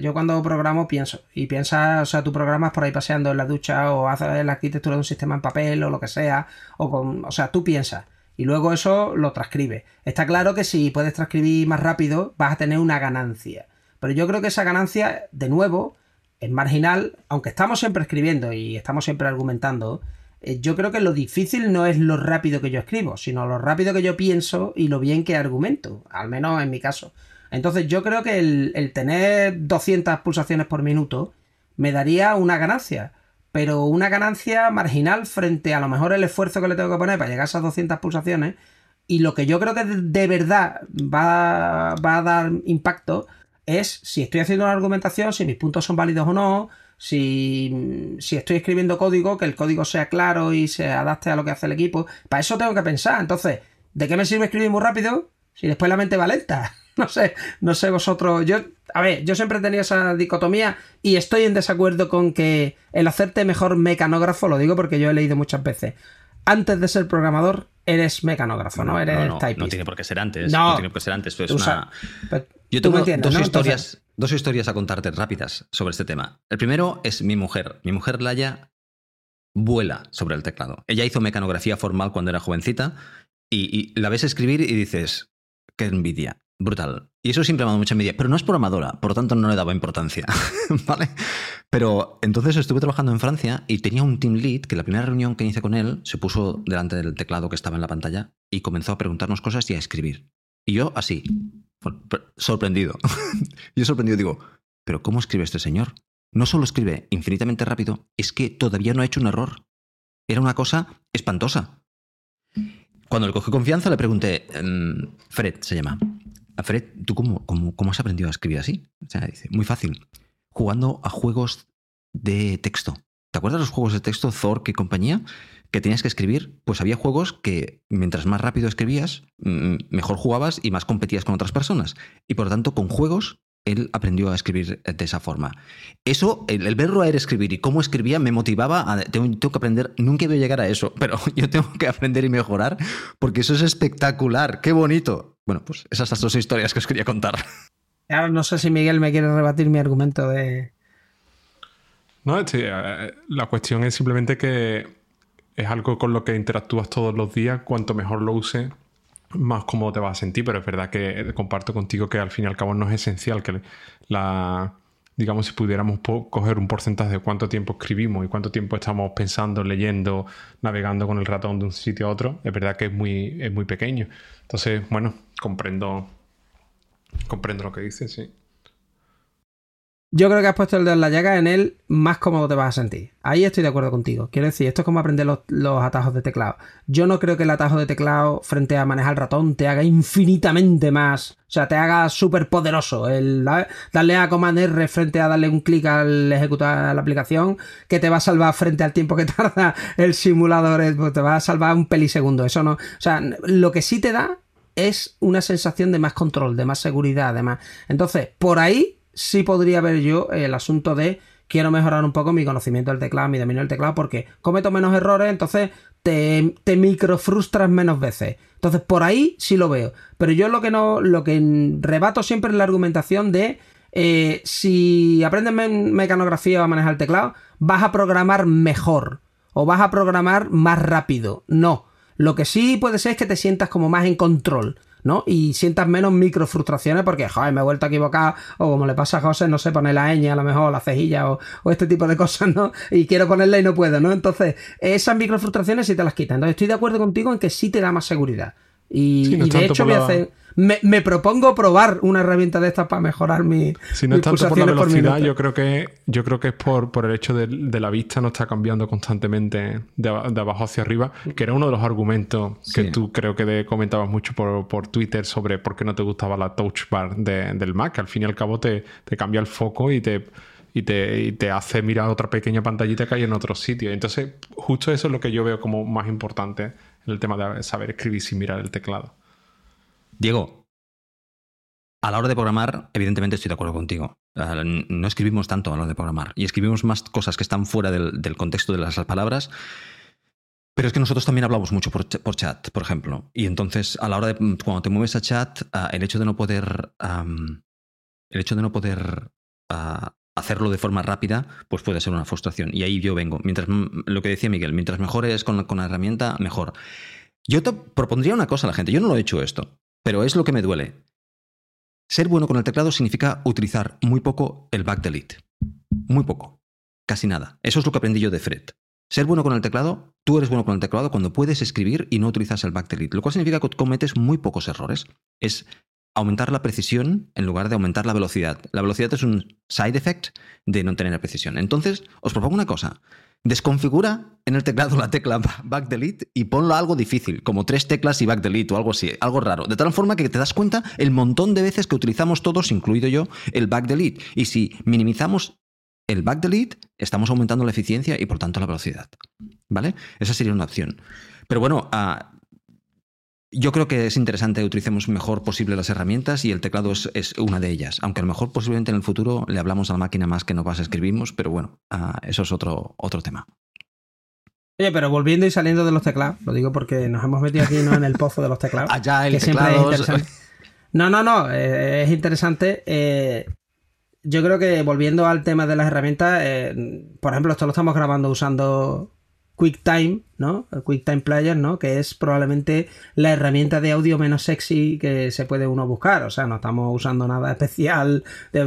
S3: Yo cuando programo pienso. Y piensas, o sea, tú programas por ahí paseando en la ducha o haces la arquitectura de un sistema en papel o lo que sea. O con. O sea, tú piensas. Y luego eso lo transcribe. Está claro que si puedes transcribir más rápido, vas a tener una ganancia. Pero yo creo que esa ganancia, de nuevo, es marginal, aunque estamos siempre escribiendo y estamos siempre argumentando, yo creo que lo difícil no es lo rápido que yo escribo, sino lo rápido que yo pienso y lo bien que argumento, al menos en mi caso. Entonces yo creo que el, tener 200 pulsaciones por minuto me daría una ganancia, pero una ganancia marginal frente a lo mejor el esfuerzo que le tengo que poner para llegar a esas 200 pulsaciones y lo que yo creo que de, de verdad va, va a dar impacto es si estoy haciendo una argumentación, si mis puntos son válidos o no, si, si estoy escribiendo código, que el código sea claro y se adapte a lo que hace el equipo. Para eso tengo que pensar. Entonces, ¿de qué me sirve escribir muy rápido si después la mente va lenta? (laughs) No sé, no sé vosotros. Yo, a ver, yo siempre he tenido esa dicotomía y estoy en desacuerdo con que el hacerte mejor mecanógrafo, lo digo porque yo he leído muchas veces. Antes de ser programador, eres mecanógrafo, ¿no? Eres
S1: no, no,
S3: typist.
S1: no tiene por qué ser antes.
S3: No.
S1: No, tiene por qué ser antes. Es una... Yo tengo dos, historias, dos historias a contarte rápidas sobre este tema. El primero es mi mujer. Mi mujer Laia vuela sobre el teclado. Ella hizo mecanografía formal cuando era jovencita y, la ves escribir y dices, qué envidia, brutal. Y eso siempre me ha dado mucha envidia, pero no es programadora, por lo tanto no le daba importancia, (laughs) ¿vale? Pero entonces estuve trabajando en Francia y tenía un team lead que la primera reunión que hice con él se puso delante del teclado que estaba en la pantalla y comenzó a preguntarnos cosas y a escribir. Y yo así, sorprendido. (laughs) yo sorprendido digo, pero ¿cómo escribe este señor? No solo escribe infinitamente rápido, es que todavía no ha hecho un error. Era una cosa espantosa. Cuando le cogí confianza le pregunté, em, Fred se llama, Fred, ¿tú cómo, cómo, has aprendido a escribir así? O sea, dice, muy fácil, jugando a juegos de texto. ¿Te acuerdas de los juegos de texto, Thor y compañía? Que tenías que escribir, pues había juegos que mientras más rápido escribías, mejor jugabas y más competías con otras personas. Y por lo tanto, con juegos él aprendió a escribir de esa forma. Eso, el, verlo a él escribir y cómo escribía me motivaba a... Tengo, que aprender, nunca voy a llegar a eso, (laughs) pero yo tengo que aprender y mejorar porque eso es espectacular, qué bonito. Bueno, pues esas las dos historias que os quería contar.
S3: Ahora no sé si Miguel me quiere rebatir mi argumento de...
S2: No, eh, la cuestión es simplemente que es algo con lo que interactúas todos los días, cuanto mejor lo uses, más cómodo te vas a sentir, pero es verdad que eh, comparto contigo que al fin y al cabo no es esencial que la, digamos, si pudiéramos coger un porcentaje de cuánto tiempo escribimos y cuánto tiempo estamos pensando, leyendo, navegando con el ratón de un sitio a otro, es verdad que es muy, es muy pequeño. Entonces, bueno, comprendo, comprendo lo que dices, sí.
S3: Yo creo que has puesto el de la llaga en él, más cómodo te vas a sentir. Ahí estoy de acuerdo contigo. Quiero decir, esto es como aprender los, atajos de teclado. Yo no creo que el atajo de teclado frente a manejar el ratón te haga infinitamente más. O sea, te haga súper poderoso. El darle a Command R frente a darle un clic al ejecutar la aplicación, que te va a salvar frente al tiempo que (laughs) tarda el simulador, eh, pues te va a salvar un pelisegundo. Eso no. O sea, lo que sí te da es una sensación de más control, de más seguridad, además. Entonces, por ahí sí podría ver yo el asunto de quiero mejorar un poco mi conocimiento del teclado, mi dominio del teclado, porque cometo menos errores, entonces te, te microfrustras menos veces. Entonces, por ahí sí lo veo. Pero yo lo que no, lo que rebato siempre es la argumentación de eh, si aprendes mecanografía o a manejar el teclado, vas a programar mejor o vas a programar más rápido. No. Lo que sí puede ser es que te sientas como más en control. ¿No? Y sientas menos micro frustraciones porque, joder, me he vuelto a equivocar, o como le pasa a José, no sé, pone la ñ a lo mejor, la cejilla, o, este tipo de cosas, ¿no? Y quiero ponerla y no puedo, ¿no? Entonces, esas micro frustraciones sí te las quitan. Entonces, estoy de acuerdo contigo en que sí te da más seguridad. Y, de hecho voy a hacer me, propongo probar una herramienta de estas para mejorar mi.
S2: Si no es tanto por la velocidad, yo creo que, yo creo que es por, por el hecho de, la vista no está cambiando constantemente de, abajo hacia arriba, que era uno de los argumentos que tú creo que comentabas mucho por, Twitter sobre por qué no te gustaba la touch bar del Mac. Al fin y al cabo te, cambia el foco y te. Y te, te, hace mirar otra pequeña pantallita que hay en otro sitio. Entonces, justo eso es lo que yo veo como más importante en el tema de saber escribir sin mirar el teclado.
S1: Diego, a la hora de programar, evidentemente estoy de acuerdo contigo. No escribimos tanto a la hora de programar y escribimos más cosas que están fuera del, contexto de las palabras. Pero es que nosotros también hablamos mucho por, chat, por ejemplo. Y entonces, a la hora de cuando te mueves a chat, ah, el hecho de no poder. el hecho de no poder ah, hacerlo de forma rápida, pues puede ser una frustración. Y ahí yo vengo. Mientras lo que decía Miguel, mientras mejores con con la herramienta, mejor. Yo te propondría una cosa a la gente. Yo no lo he hecho esto. Pero es lo que me duele. Ser bueno con el teclado significa utilizar muy poco el back delete. Muy poco. Casi nada. Eso es lo que aprendí yo de Fred. Ser bueno con el teclado, tú eres bueno con el teclado cuando puedes escribir y no utilizas el back delete, lo cual significa que cometes muy pocos errores. Es aumentar la precisión en lugar de aumentar la velocidad. La velocidad es un side effect de no tener precisión. Entonces, os propongo una cosa. Desconfigura en el teclado la tecla back delete y ponlo algo difícil, como tres teclas y back delete o algo así, algo raro. De tal forma que te das cuenta el montón de veces que utilizamos todos, incluido yo, el back delete. Y si minimizamos el back delete, estamos aumentando la eficiencia y por tanto la velocidad. ¿Vale? Esa sería una opción. Pero bueno, uh, yo creo que es interesante que utilicemos mejor posible las herramientas y el teclado es, una de ellas. Aunque a lo mejor posiblemente en el futuro le hablamos a la máquina más que nos vas a escribimos, pero bueno, ah, eso es otro, otro tema.
S3: Oye, pero volviendo y saliendo de los teclados, lo digo porque nos hemos metido aquí ¿no? en el pozo de los teclados. (laughs)
S1: Allá el teclado.
S3: No, no, no, eh, es interesante. Eh, yo creo que volviendo al tema de las herramientas, eh, por ejemplo, esto lo estamos grabando usando QuickTime, ¿no? QuickTime Player, ¿no? Que es probablemente la herramienta de audio menos sexy que se puede uno buscar. O sea, no estamos usando nada (laughs) especial.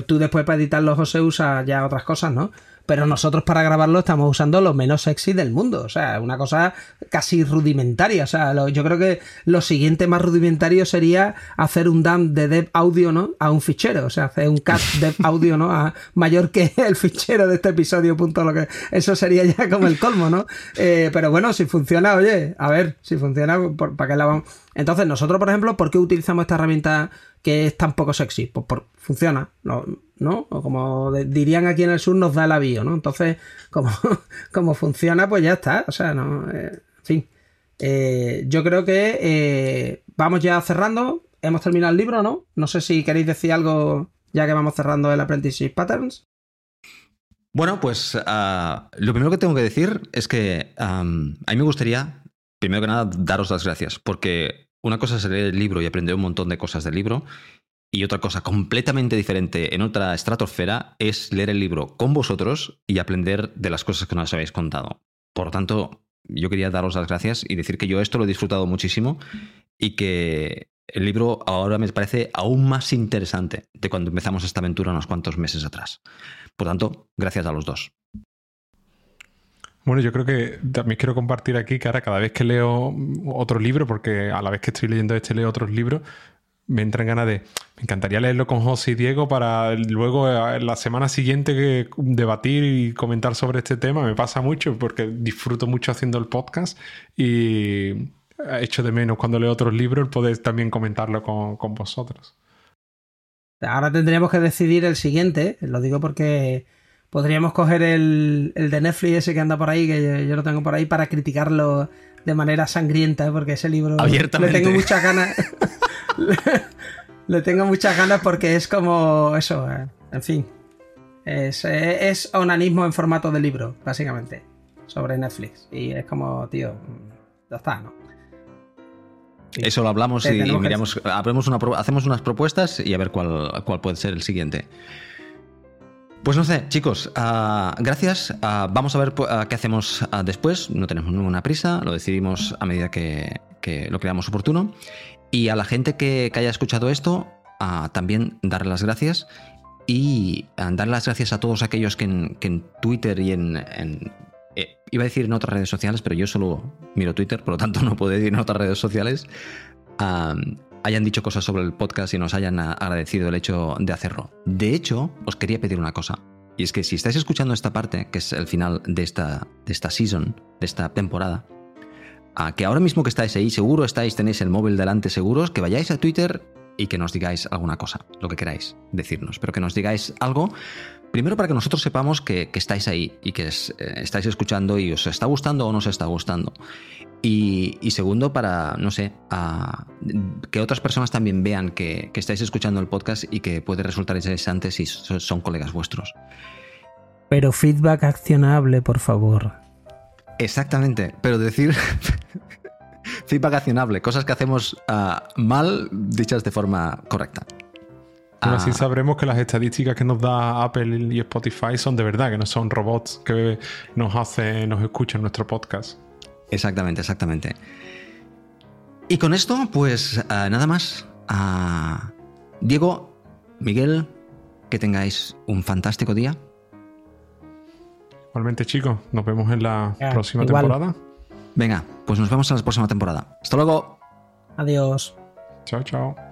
S3: Tú después para editarlo, José, usa ya otras cosas, ¿no? Pero nosotros para grabarlo estamos usando lo menos sexy del mundo. O sea, una cosa casi rudimentaria. O sea, yo creo que lo siguiente más rudimentario sería hacer un dump de dev audio, ¿no? A un fichero. O sea, hacer un cat (laughs) dev audio, ¿no? A, mayor que el fichero de este episodio, punto lo que. Eso sería ya como el colmo, ¿no? Eh, pero bueno, si funciona, oye, a ver, si funciona, ¿para qué la vamos? Entonces, nosotros, por ejemplo, ¿por qué utilizamos esta herramienta que es tan poco sexy? Pues por, funciona. No. O como dirían aquí en el sur, nos da el avío, ¿no? Entonces, (laughs) como, como funciona, pues ya está. O sea, no. Eh, en fin. Eh, yo creo que eh, vamos ya cerrando. Hemos terminado el libro, ¿no? No sé si queréis decir algo ya que vamos cerrando el Apprenticeship Patterns.
S1: Bueno, pues ah, lo primero que tengo que decir es que a mí me gustaría, primero que nada, daros las gracias, porque una cosa es leer el libro y aprender un montón de cosas del libro, y otra cosa completamente diferente en otra estratosfera es leer el libro con vosotros y aprender de las cosas que nos habéis contado. Por lo tanto, yo quería daros las gracias y decir que yo esto lo he disfrutado muchísimo y que el libro ahora me parece aún más interesante de cuando empezamos esta aventura unos cuantos meses atrás. Por tanto, gracias a los dos.
S2: Bueno, yo creo que también quiero compartir aquí que ahora cada vez que leo otro libro, porque a la vez que estoy leyendo este leo otros libros, me entran ganas de. Me encantaría leerlo con José y Diego para luego eh, la semana siguiente que debatir y comentar sobre este tema. Me pasa mucho porque disfruto mucho haciendo el podcast y echo de menos cuando leo otros libros poder también comentarlo con, vosotros.
S3: Ahora tendríamos que decidir el siguiente, lo digo porque podríamos coger el, de Netflix ese que anda por ahí, que yo, lo tengo por ahí, para criticarlo de manera sangrienta, porque ese libro le tengo muchas ganas. (laughs) le, tengo muchas ganas porque es como eso, eh, en fin. Es, es, onanismo en formato de libro, básicamente, sobre Netflix. Y es como, tío, ya está, ¿no?
S1: Eso lo hablamos y, miramos, una, hacemos unas propuestas y a ver cuál, cuál puede ser el siguiente. Pues no sé, chicos, ah, gracias. Ah, vamos a ver ah, qué hacemos después. No tenemos ninguna prisa, lo decidimos a medida que, que lo creamos oportuno. Y a la gente que, haya escuchado esto, también darle las gracias y dar las gracias a todos aquellos que en, Twitter y en, eh, iba a decir en otras redes sociales, pero yo solo miro Twitter, por lo tanto no puedo decir en otras redes sociales, hayan dicho cosas sobre el podcast y nos hayan agradecido el hecho de hacerlo. De hecho, os quería pedir una cosa. Y es que si estáis escuchando esta parte, que es el final de esta, de esta season, de esta temporada, a que ahora mismo que estáis ahí, seguro estáis, tenéis el móvil delante seguros, que vayáis a Twitter y que nos digáis alguna cosa, lo que queráis decirnos, pero que nos digáis algo, primero para que nosotros sepamos que, estáis ahí y que eh, estáis escuchando y os está gustando o no os está gustando. Y, segundo, para, no sé, que otras personas también vean que, que, estáis escuchando el podcast y que puede resultar interesante si son colegas vuestros.
S3: Pero feedback accionable, por favor.
S1: Exactamente, pero decir (laughs) feedback accionable, cosas que hacemos ah, mal dichas de forma correcta.
S2: Pero así ah. sabremos que las estadísticas que nos da Apple y Spotify son de verdad, que no son robots que nos hacen, nos escuchan nuestro podcast.
S1: Exactamente, exactamente. Y con esto, pues ah, nada más. Diego, Miguel, que tengáis un fantástico día.
S2: Igualmente, chicos, nos vemos en la próxima temporada.
S1: Venga, pues nos vemos en la próxima temporada. Hasta luego.
S3: Adiós.
S2: Chao, chao.